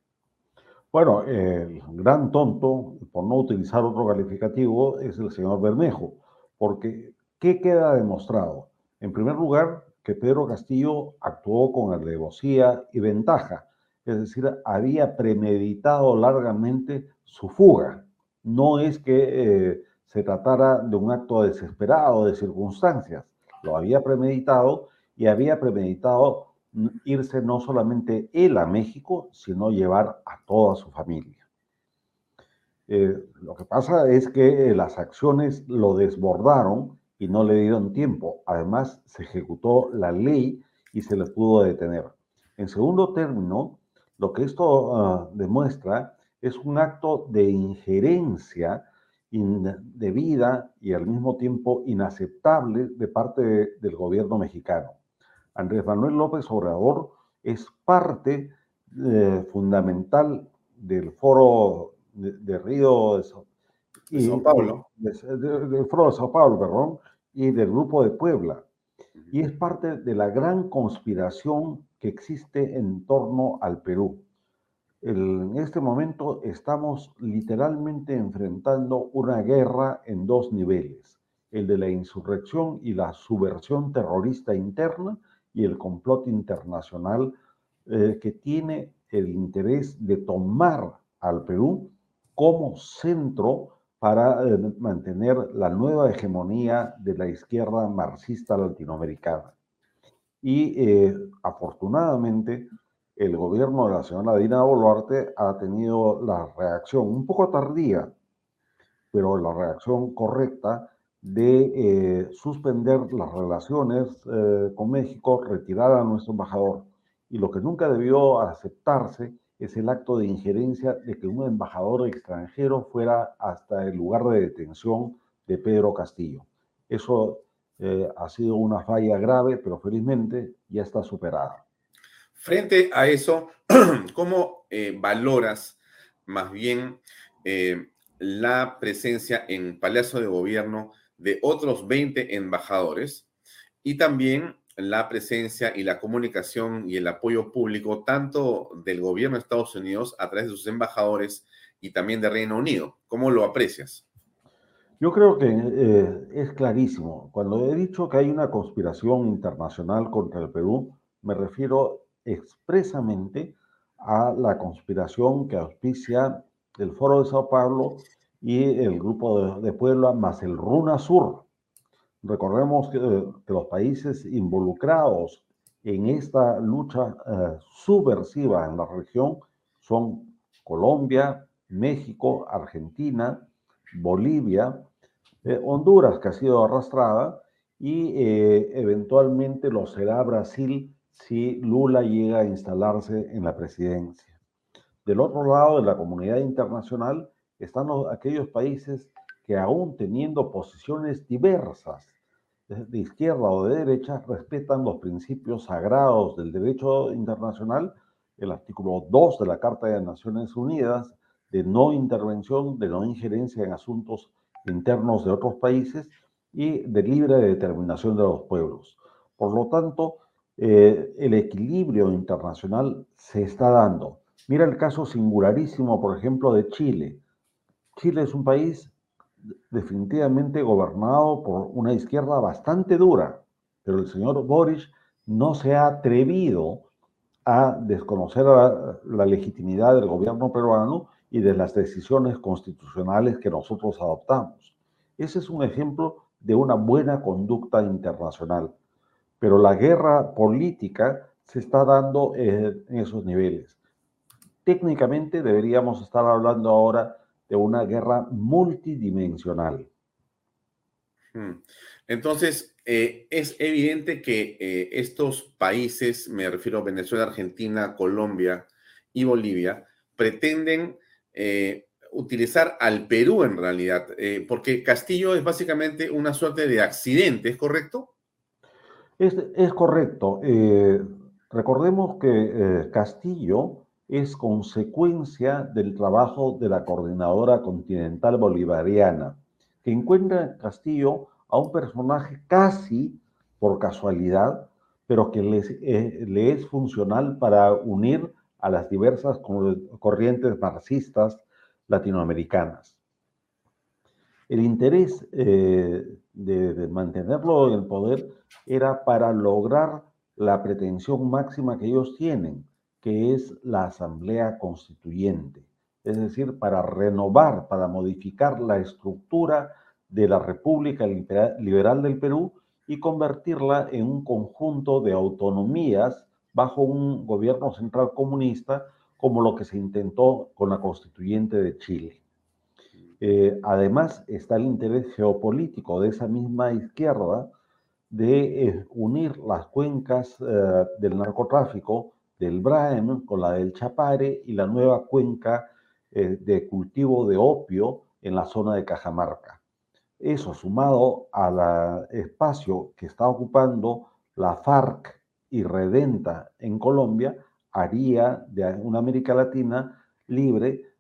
Bueno, el gran tonto, por no utilizar otro calificativo, es el señor Bermejo, porque ¿qué queda demostrado? En primer lugar, que Pedro Castillo actuó con alevosía y ventaja, es decir, había premeditado largamente su fuga. No es que eh, se tratara de un acto desesperado de circunstancias, lo había premeditado y había premeditado irse no solamente él a México, sino llevar a toda su familia. Eh, lo que pasa es que eh, las acciones lo desbordaron y no le dieron tiempo. Además, se ejecutó la ley y se le pudo detener. En segundo término, lo que esto ah, demuestra es un acto de injerencia indebida y al mismo tiempo inaceptable de parte del gobierno mexicano. Andrés Manuel López Obrador es parte eh, fundamental del foro de, Río de, Sao Paulo. del foro de Sao Paulo, perdón, y del grupo de Puebla. Y es parte de la gran conspiración que existe en torno al Perú. en este momento estamos literalmente enfrentando una guerra en dos niveles, el de la insurrección y la subversión terrorista interna y el complot internacional eh, que tiene el interés de tomar al Perú como centro para eh, mantener la nueva hegemonía de la izquierda marxista latinoamericana. Y eh, afortunadamente el gobierno de la señora Dina Boluarte ha tenido la reacción un poco tardía, pero la reacción correcta de eh, suspender las relaciones eh, con México, retirar a nuestro embajador. Y lo que nunca debió aceptarse es el acto de injerencia de que un embajador extranjero fuera hasta el lugar de detención de Pedro Castillo. Eso eh, ha sido una falla grave, pero felizmente ya está superada. Frente a eso, <clears throat> ¿cómo valoras más bien la presencia en Palacio de Gobierno de otros 20 embajadores y también la presencia y la comunicación y el apoyo público tanto del gobierno de Estados Unidos a través de sus embajadores y también de Reino Unido. ¿Cómo lo aprecias? Yo creo que eh, es clarísimo. Cuando he dicho que hay una conspiración internacional contra el Perú, me refiero expresamente a la conspiración que auspicia el Foro de Sao Paulo y el grupo de, Puebla más el Runa Sur. Recordemos que, los países involucrados en esta lucha eh, subversiva en la región son Colombia, México, Argentina, Bolivia, eh, Honduras, que ha sido arrastrada, y eh, eventualmente lo será Brasil si Lula llega a instalarse en la presidencia. Del otro lado de la comunidad internacional están aquellos países que aún teniendo posiciones diversas de izquierda o de derecha, respetan los principios sagrados del derecho internacional, el artículo 2 de la Carta de Naciones Unidas, de no intervención, de no injerencia en asuntos internos de otros países y de libre determinación de los pueblos. Por lo tanto, eh, el equilibrio internacional se está dando. Mira el caso singularísimo, por ejemplo, de Chile. Chile es un país definitivamente gobernado por una izquierda bastante dura, pero el señor Boris no se ha atrevido a desconocer la, legitimidad del gobierno peruano y de las decisiones constitucionales que nosotros adoptamos. Ese es un ejemplo de una buena conducta internacional. Pero la guerra política se está dando en esos niveles. Técnicamente deberíamos estar hablando ahora de una guerra multidimensional. Hmm. Entonces, eh, es evidente que eh, estos países, me refiero a Venezuela, Argentina, Colombia y Bolivia, pretenden eh, utilizar al Perú en realidad, porque Castillo es básicamente una suerte de accidente, ¿es correcto? Es, es correcto. Recordemos que Castillo es consecuencia del trabajo de la Coordinadora Continental Bolivariana, que encuentra en Castillo a un personaje casi por casualidad, pero que eh, le es funcional para unir a las diversas corrientes marxistas latinoamericanas. El interés eh, de, mantenerlo en el poder era para lograr la pretensión máxima que ellos tienen, que es la Asamblea Constituyente, es decir, para renovar, para modificar la estructura de la República Liberal del Perú y convertirla en un conjunto de autonomías bajo un gobierno central comunista, como lo que se intentó con la constituyente de Chile. Eh, además, está el interés geopolítico de esa misma izquierda de eh, unir las cuencas eh, del narcotráfico del Braem con la del Chapare y la nueva cuenca de cultivo de opio en la zona de Cajamarca. Eso sumado al espacio que está ocupando la FARC y Redenta en Colombia, haría de una América Latina libre,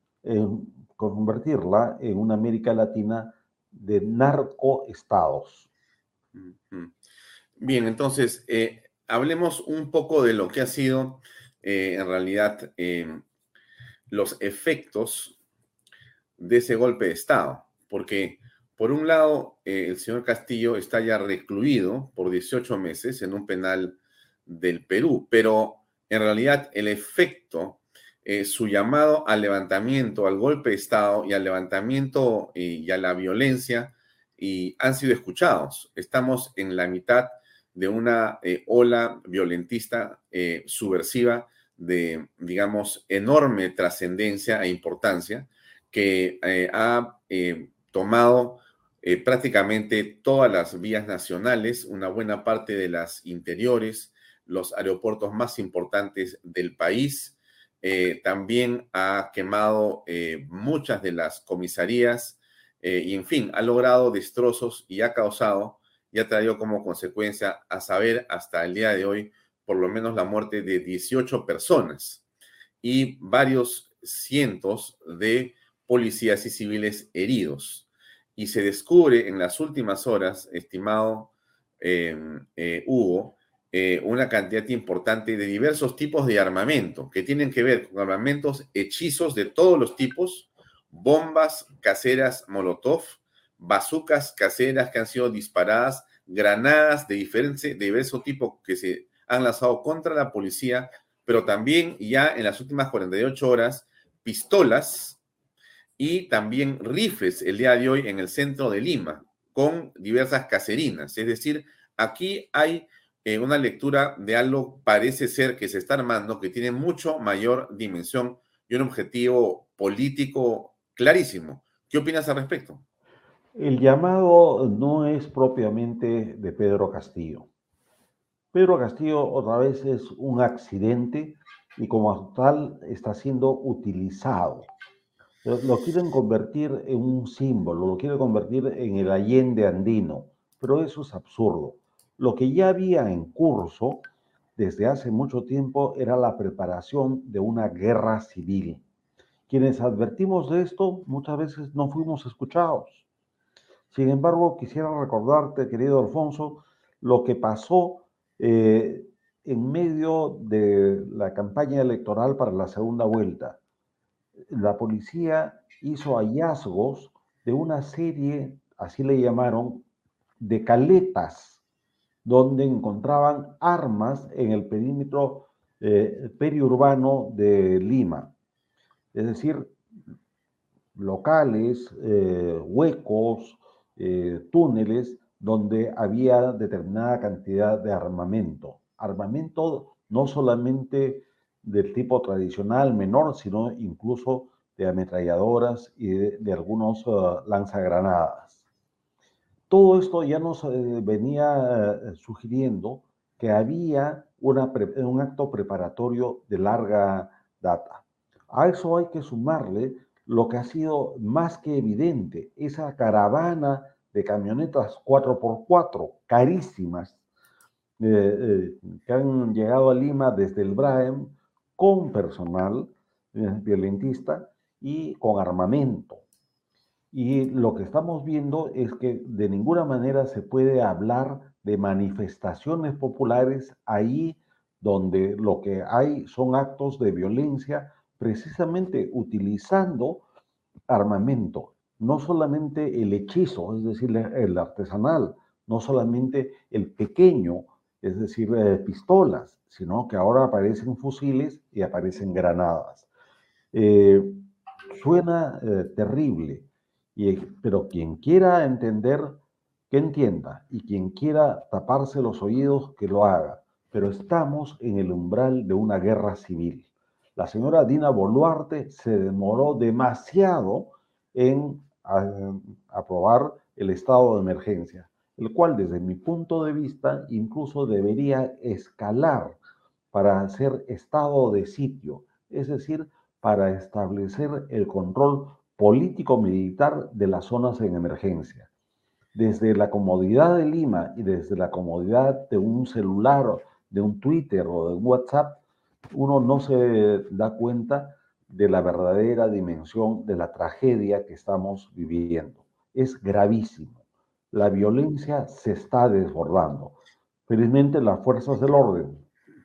convertirla en una América Latina de narcoestados. Bien, entonces, eh, hablemos un poco de lo que ha sido eh, en realidad eh, los efectos de ese golpe de Estado, porque por un lado, eh, el señor Castillo está ya recluido por 18 meses en un penal del Perú, pero en realidad el efecto, su llamado al levantamiento, al golpe de Estado y al levantamiento y a la violencia, y han sido escuchados. Estamos en la mitad de una ola violentista subversiva de, digamos, enorme trascendencia e importancia que ha tomado eh, prácticamente todas las vías nacionales, una buena parte de las interiores, los aeropuertos más importantes del país. Eh, también ha quemado eh, muchas de las comisarías y, en fin, ha logrado destrozos y ha causado y ha traído como consecuencia a saber hasta el día de hoy por lo menos la muerte de 18 personas y varios cientos de policías y civiles heridos. Y se descubre en las últimas horas, estimado em, eh, Hugo, eh, una cantidad importante de diversos tipos de armamento que tienen que ver con armamentos hechizos de todos los tipos, bombas caseras Molotov, bazucas caseras que han sido disparadas, granadas de, diferente, de diverso tipo que se han lanzado contra la policía, pero también ya en las últimas 48 horas, pistolas y también rifles el día de hoy en el centro de Lima, con diversas caserinas. Es decir, aquí hay eh, una lectura de algo, parece ser que se está armando, que tiene mucho mayor dimensión y un objetivo político clarísimo. ¿Qué opinas al respecto? El llamado no es propiamente de Pedro Castillo. Pedro Castillo otra vez es un accidente y como tal está siendo utilizado lo quieren convertir en un símbolo, lo quieren convertir en el Allende andino, pero eso es absurdo. Lo que ya había en curso desde hace mucho tiempo era la preparación de una guerra civil. Quienes advertimos de esto muchas veces no fuimos escuchados. Sin embargo, quisiera recordarte, querido Alfonso, lo que pasó eh, en medio de la campaña electoral para la segunda vuelta la policía hizo hallazgos de una serie, así le llamaron, de caletas, donde encontraban armas en el perímetro eh, periurbano de Lima. Es decir, locales, eh, huecos, eh, túneles donde había determinada cantidad de armamento. Armamento no solamente del tipo tradicional menor, sino incluso de ametralladoras y de, algunos uh, lanzagranadas. Todo esto ya nos eh, venía eh, sugiriendo que había un acto preparatorio de larga data. A eso hay que sumarle lo que ha sido más que evidente, esa caravana de camionetas 4x4 carísimas eh, eh, que han llegado a Lima desde el BRAEM con personal eh, violentista y con armamento. Y lo que estamos viendo es que de ninguna manera se puede hablar de manifestaciones populares ahí donde lo que hay son actos de violencia precisamente utilizando armamento, no solamente el hechizo, es decir, el artesanal, no solamente el pequeño, es decir, eh, pistolas, sino que ahora aparecen fusiles y aparecen granadas. Eh, suena eh, terrible, y, pero quien quiera entender, que entienda, y quien quiera taparse los oídos, que lo haga. Pero estamos en el umbral de una guerra civil. La señora Dina Boluarte se demoró demasiado en aprobar el estado de emergencia, el cual desde mi punto de vista incluso debería escalar para hacer estado de sitio, es decir, para establecer el control político-militar de las zonas en emergencia. Desde la comodidad de Lima y desde la comodidad de un celular, de un Twitter o de WhatsApp, uno no se da cuenta de la verdadera dimensión de la tragedia que estamos viviendo. Es gravísimo. La violencia se está desbordando. Felizmente las fuerzas del orden,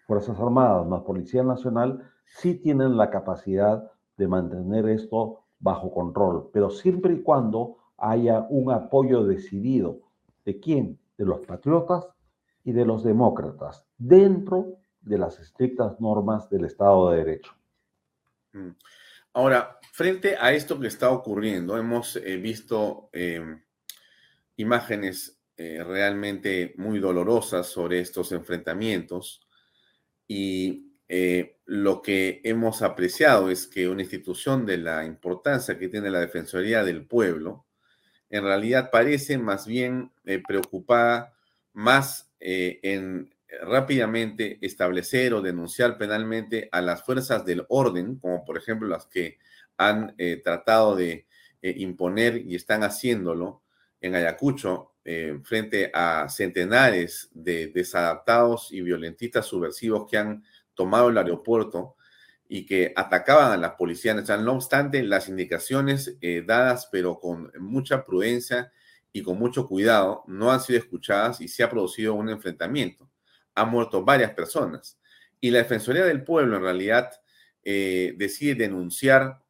Fuerzas Armadas más Policía Nacional, sí tienen la capacidad de mantener esto bajo control, pero siempre y cuando haya un apoyo decidido. ¿De quién? De los patriotas y de los demócratas, dentro de las estrictas normas del Estado de Derecho. Mm. Ahora, frente a esto que está ocurriendo, hemos eh, visto eh, imágenes eh, realmente muy dolorosas sobre estos enfrentamientos y lo que hemos apreciado es que una institución de la importancia que tiene la Defensoría del Pueblo, en realidad parece más bien preocupada más en rápidamente establecer o denunciar penalmente a las fuerzas del orden, como por ejemplo las que han eh, tratado de eh, imponer y están haciéndolo en Ayacucho eh, frente a centenares de desadaptados y violentistas subversivos que han tomado el aeropuerto y que atacaban a las policías. no obstante, las indicaciones dadas, pero con mucha prudencia y con mucho cuidado, no han sido escuchadas y se ha producido un enfrentamiento han muerto varias personas. Y la Defensoría del Pueblo en realidad eh, decide denunciar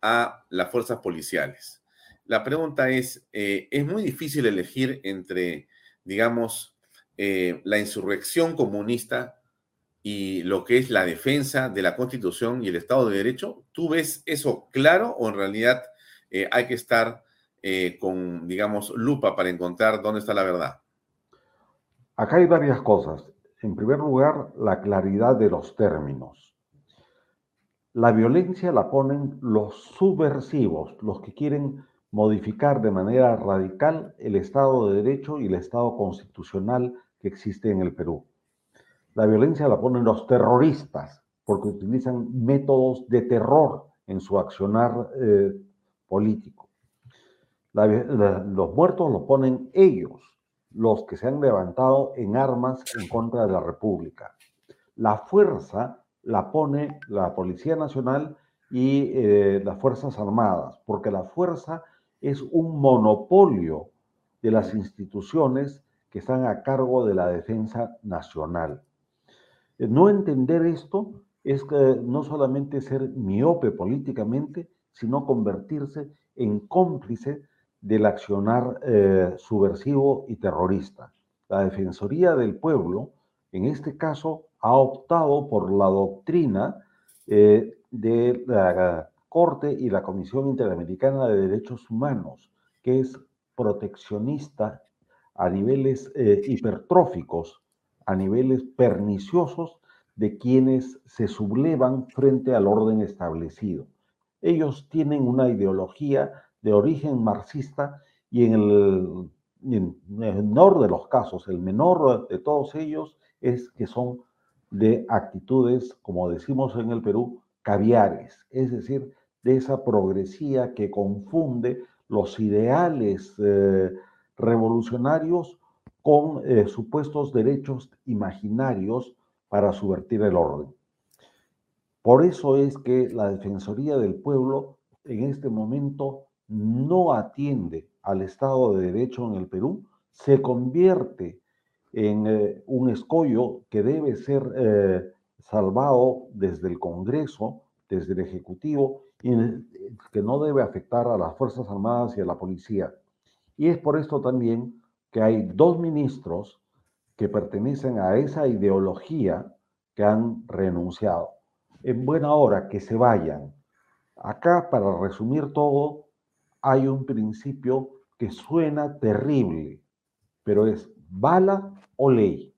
a las fuerzas policiales. La pregunta es, eh, es muy difícil elegir entre, digamos, eh, la insurrección comunista y lo que es la defensa de la Constitución y el Estado de Derecho. ¿Tú ves eso claro o en realidad hay que estar con, digamos, lupa para encontrar dónde está la verdad? Acá hay varias cosas. En primer lugar, la claridad de los términos. La violencia la ponen los subversivos, los que quieren modificar de manera radical el Estado de Derecho y el Estado constitucional que existe en el Perú. La violencia la ponen los terroristas, porque utilizan métodos de terror en su accionar eh, político. los muertos los ponen ellos, los que se han levantado en armas en contra de la República. La fuerza la pone la Policía Nacional y eh, las Fuerzas Armadas, porque la fuerza es un monopolio de las instituciones que están a cargo de la defensa nacional. Eh, no entender esto es no solamente ser miope políticamente, sino convertirse en cómplice del accionar eh, subversivo y terrorista. La Defensoría del Pueblo, en este caso, ha optado por la doctrina eh, de la Corte y la Comisión Interamericana de Derechos Humanos, que es proteccionista a niveles eh, hipertróficos, a niveles perniciosos de quienes se sublevan frente al orden establecido. Ellos tienen una ideología de origen marxista y en el, menor de los casos, el menor de todos ellos es que son de actitudes, como decimos en el Perú, caviares, es decir, de esa progresía que confunde los ideales eh, revolucionarios con eh, supuestos derechos imaginarios para subvertir el orden. Por eso es que la Defensoría del Pueblo en este momento no atiende al Estado de Derecho en el Perú, se convierte en eh, un escollo que debe ser eh, salvado desde el Congreso, desde el Ejecutivo, y que no debe afectar a las Fuerzas Armadas y a la policía. Y es por esto también que hay dos ministros que pertenecen a esa ideología que han renunciado. En buena hora que se vayan. Acá, para resumir todo, hay un principio que suena terrible, pero es bala o ley.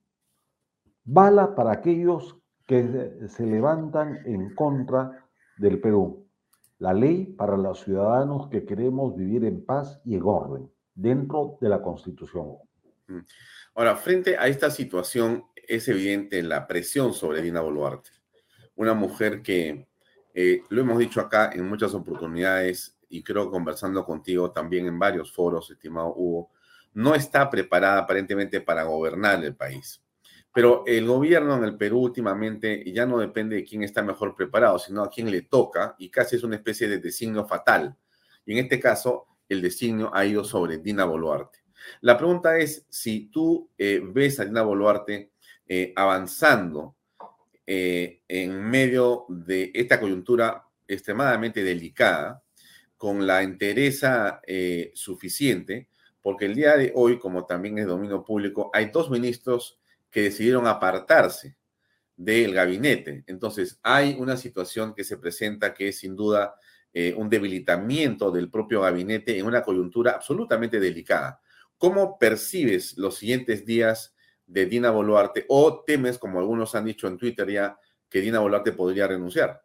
Bala para aquellos que se levantan en contra del Perú. La ley para los ciudadanos que queremos vivir en paz y en orden, dentro de la Constitución. Mm. Ahora, frente a esta situación, es evidente la presión sobre Dina Boluarte. Una mujer que, eh, lo hemos dicho acá en muchas oportunidades, y creo conversando contigo también en varios foros, estimado Hugo, no está preparada aparentemente para gobernar el país. Pero el gobierno en el Perú últimamente ya no depende de quién está mejor preparado, sino a quién le toca y casi es una especie de designio fatal. Y en este caso, el designio ha ido sobre Dina Boluarte. La pregunta es si tú eh, ves a Dina Boluarte eh, avanzando eh, en medio de esta coyuntura extremadamente delicada, con la entereza suficiente, porque el día de hoy, como también es dominio público, hay dos ministros que decidieron apartarse del gabinete. Entonces, hay una situación que se presenta que es sin duda eh, un debilitamiento del propio gabinete en una coyuntura absolutamente delicada. ¿Cómo percibes los siguientes días de Dina Boluarte o temes, como algunos han dicho en Twitter ya, que Dina Boluarte podría renunciar?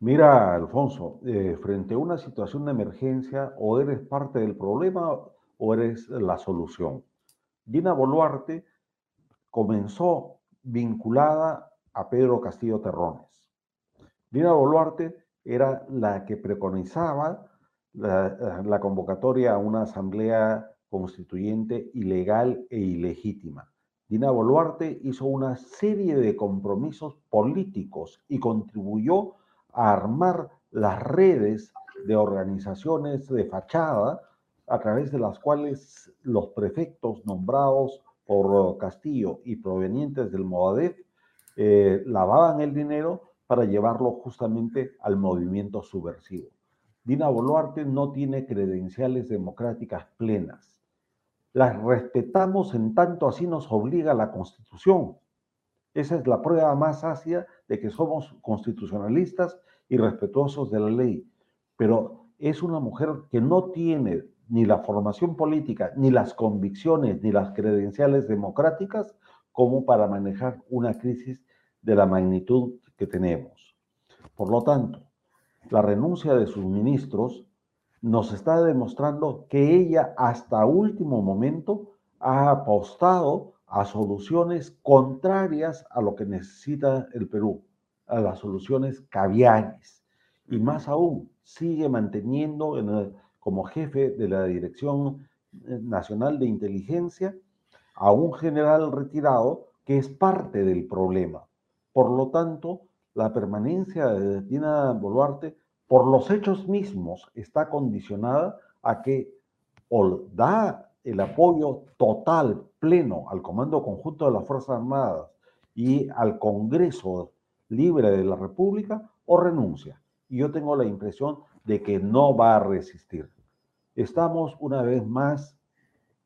Mira, Alfonso, eh, frente a una situación de emergencia, o eres parte del problema o eres la solución. Dina Boluarte comenzó vinculada a Pedro Castillo Terrones. Dina Boluarte era la que preconizaba la, la, convocatoria a una asamblea constituyente ilegal e ilegítima. Dina Boluarte hizo una serie de compromisos políticos y contribuyó a armar las redes de organizaciones de fachada a través de las cuales los prefectos nombrados por Castillo y provenientes del Movadef eh, lavaban el dinero para llevarlo justamente al movimiento subversivo. Dina Boluarte no tiene credenciales democráticas plenas. Las respetamos en tanto así nos obliga la Constitución. Esa es la prueba más ácida de que somos constitucionalistas y respetuosos de la ley. Pero es una mujer que no tiene ni la formación política, ni las convicciones, ni las credenciales democráticas como para manejar una crisis de la magnitud que tenemos. Por lo tanto, la renuncia de sus ministros nos está demostrando que ella hasta último momento ha apostado a soluciones contrarias a lo que necesita el Perú, a las soluciones caviares. Y más aún, sigue manteniendo en el, como jefe de la Dirección eh, Nacional de Inteligencia a un general retirado que es parte del problema. Por lo tanto, la permanencia de Dina Boluarte, por los hechos mismos, está condicionada a que o da el apoyo total, pleno, al Comando Conjunto de las Fuerzas Armadas y al Congreso Libre de la República, o renuncia. Y yo tengo la impresión de que no va a resistir estamos una vez más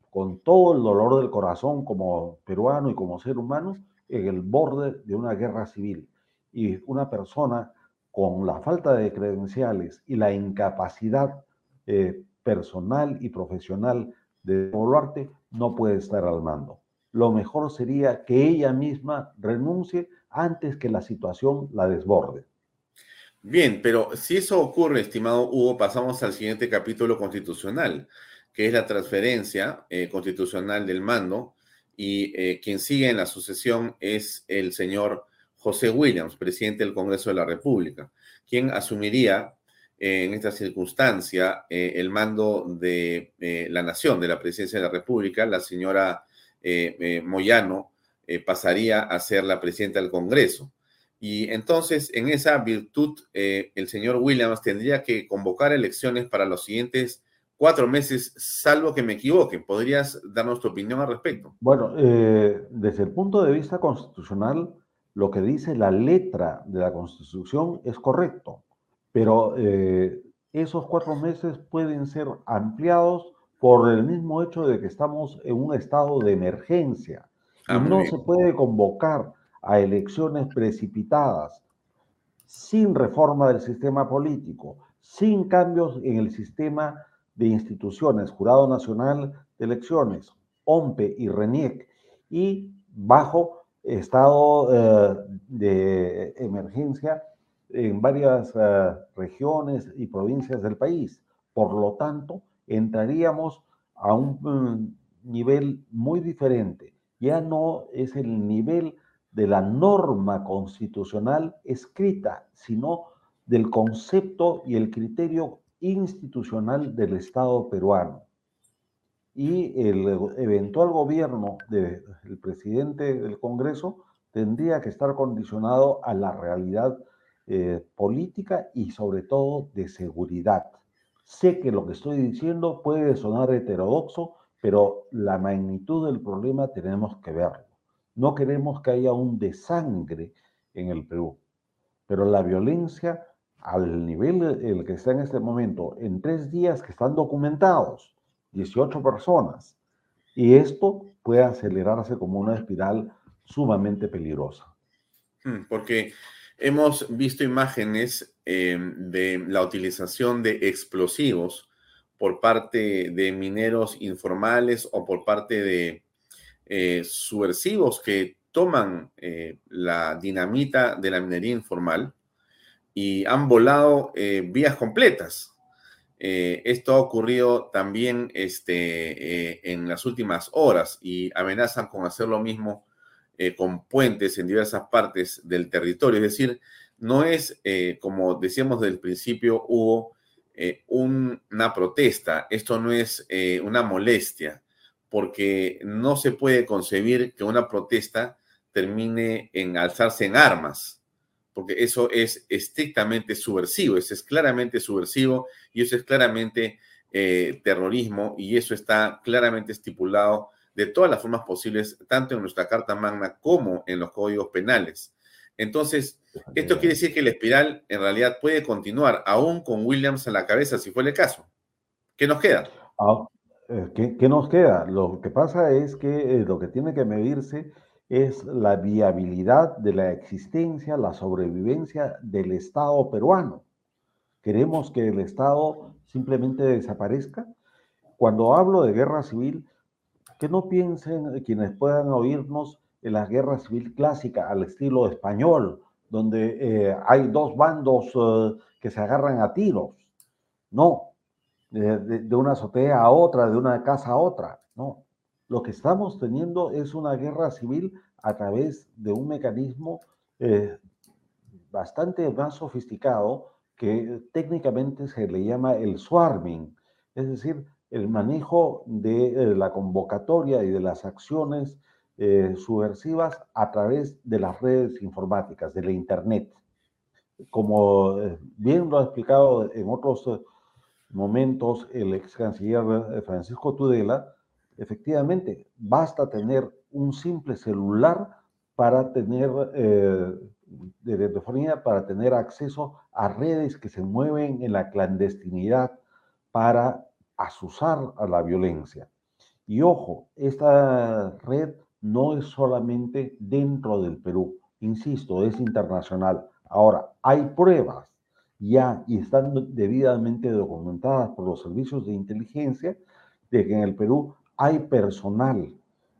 con todo el dolor del corazón como peruano y como ser humano en el borde de una guerra civil. Y una persona con la falta de credenciales y la incapacidad eh, personal y profesional de Boluarte no puede estar al mando. Lo mejor sería que ella misma renuncie antes que la situación la desborde. Bien, pero si eso ocurre, estimado Hugo, pasamos al siguiente capítulo constitucional, que es la transferencia eh, constitucional del mando, y eh, quien sigue en la sucesión es el señor José Williams, presidente del Congreso de la República, quien asumiría en esta circunstancia eh, el mando de eh, la nación, de la presidencia de la República. La señora Moyano pasaría a ser la presidenta del Congreso. Y entonces, en esa virtud, el señor Williams tendría que convocar elecciones para los siguientes cuatro meses, salvo que me equivoque. ¿Podrías darnos tu opinión al respecto? Bueno, eh, desde el punto de vista constitucional, lo que dice la letra de la Constitución es correcto, pero eh, esos cuatro meses pueden ser ampliados por el mismo hecho de que estamos en un estado de emergencia. y ah, no se puede convocar a elecciones precipitadas sin reforma del sistema político, sin cambios en el sistema de instituciones, Jurado Nacional de Elecciones, OMPE y RENIEC, y bajo estado eh, de emergencia en varias eh, regiones y provincias del país. Por lo tanto, entraríamos a un mm, nivel muy diferente. Ya no es el nivel de la norma constitucional escrita, sino del concepto y el criterio institucional del Estado peruano. Y el eventual gobierno del presidente del Congreso tendría que estar condicionado a la realidad eh, política y sobre todo de seguridad. Sé que lo que estoy diciendo puede sonar heterodoxo, pero la magnitud del problema tenemos que verlo. No queremos que haya un desangre en el Perú, pero la violencia al nivel el que está en este momento, en tres días que están documentados, 18 personas, y esto puede acelerarse como una espiral sumamente peligrosa. Hmm, porque hemos visto imágenes eh, de la utilización de explosivos por parte de mineros informales o por parte de eh, subversivos que toman eh, la dinamita de la minería informal y han volado eh, vías completas. Eh, esto ha ocurrido también este, en las últimas horas y amenazan con hacer lo mismo con puentes en diversas partes del territorio. Es decir, no es, como decíamos desde el principio, hubo una protesta, esto no es una molestia, porque no se puede concebir que una protesta termine en alzarse en armas porque eso es estrictamente subversivo, eso es claramente subversivo y eso es claramente eh, terrorismo y eso está claramente estipulado de todas las formas posibles, tanto en nuestra Carta Magna como en los códigos penales. Entonces, esto quiere decir que la espiral en realidad puede continuar, aún con Williams en la cabeza, si fue el caso. ¿Qué nos queda? Ah, eh, ¿qué, nos queda? Lo que pasa es que eh, lo que tiene que medirse es la viabilidad de la existencia, la sobrevivencia del Estado peruano. ¿Queremos que el Estado simplemente desaparezca? Cuando hablo de guerra civil, que no piensen quienes puedan oírnos en la guerra civil clásica al estilo español, donde eh, hay dos bandos eh, que se agarran a tiros. No, de, una azotea a otra, de una casa a otra. No, lo que estamos teniendo es una guerra civil a través de un mecanismo eh, bastante más sofisticado que técnicamente se le llama el swarming, es decir, el manejo de eh, la convocatoria y de las acciones eh, subversivas a través de las redes informáticas, de la Internet. Como bien lo ha explicado en otros momentos el ex canciller Francisco Tudela, efectivamente, basta tener un simple celular para tener eh, de telefonía, para tener acceso a redes que se mueven en la clandestinidad para asusar a la violencia. Y ojo, esta red no es solamente dentro del Perú, insisto, es internacional. Ahora, hay pruebas ya y están debidamente documentadas por los servicios de inteligencia de que en el Perú hay personal,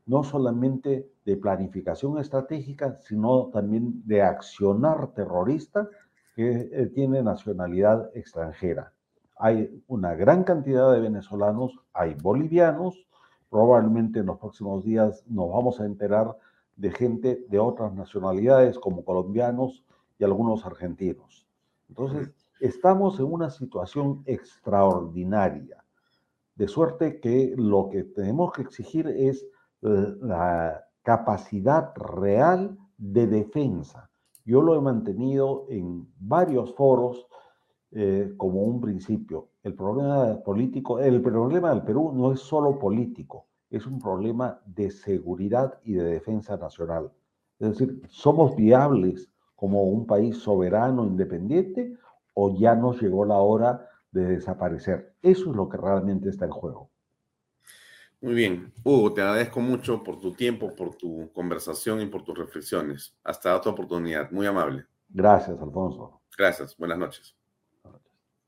no solamente de planificación estratégica, sino también de accionar terrorista que eh, tiene nacionalidad extranjera. Hay una gran cantidad de venezolanos, hay bolivianos, probablemente en los próximos días nos vamos a enterar de gente de otras nacionalidades como colombianos y algunos argentinos. Entonces, estamos en una situación extraordinaria, de suerte que lo que tenemos que exigir es eh, la capacidad real de defensa. Yo lo he mantenido en varios foros eh, como un principio. El problema político, el problema del Perú no es solo político, es un problema de seguridad y de defensa nacional. Es decir, ¿somos viables como un país soberano, independiente, o ya nos llegó la hora de desaparecer? Eso es lo que realmente está en juego. Muy bien. Hugo, te agradezco mucho por tu tiempo, por tu conversación y por tus reflexiones. Hasta otra oportunidad. Muy amable. Gracias, Alfonso. Gracias. Buenas noches.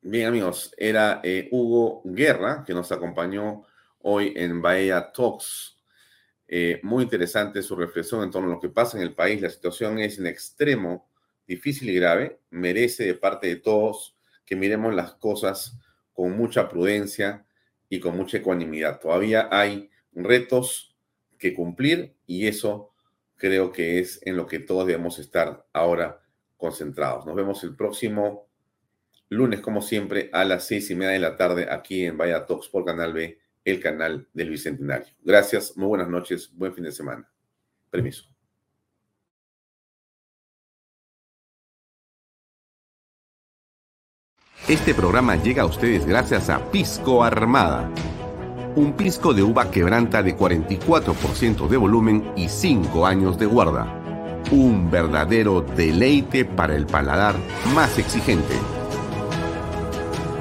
Bien, amigos, era eh, Hugo Guerra que nos acompañó hoy en Bahía Talks. Eh, muy interesante su reflexión en torno a lo que pasa en el país. La situación es en extremo difícil y grave. Merece de parte de todos que miremos las cosas con mucha prudencia y con mucha ecuanimidad. Todavía hay retos que cumplir y eso creo que es en lo que todos debemos estar ahora concentrados. Nos vemos el próximo lunes, como siempre, a las seis y media de la tarde aquí en Vaya Talks por Canal B el canal del Bicentenario. Gracias, muy buenas noches, buen fin de semana. Permiso. Este programa llega a ustedes gracias a Pisco Armada. Un pisco de uva quebranta de 44% de volumen y 5 años de guarda. Un verdadero deleite para el paladar más exigente.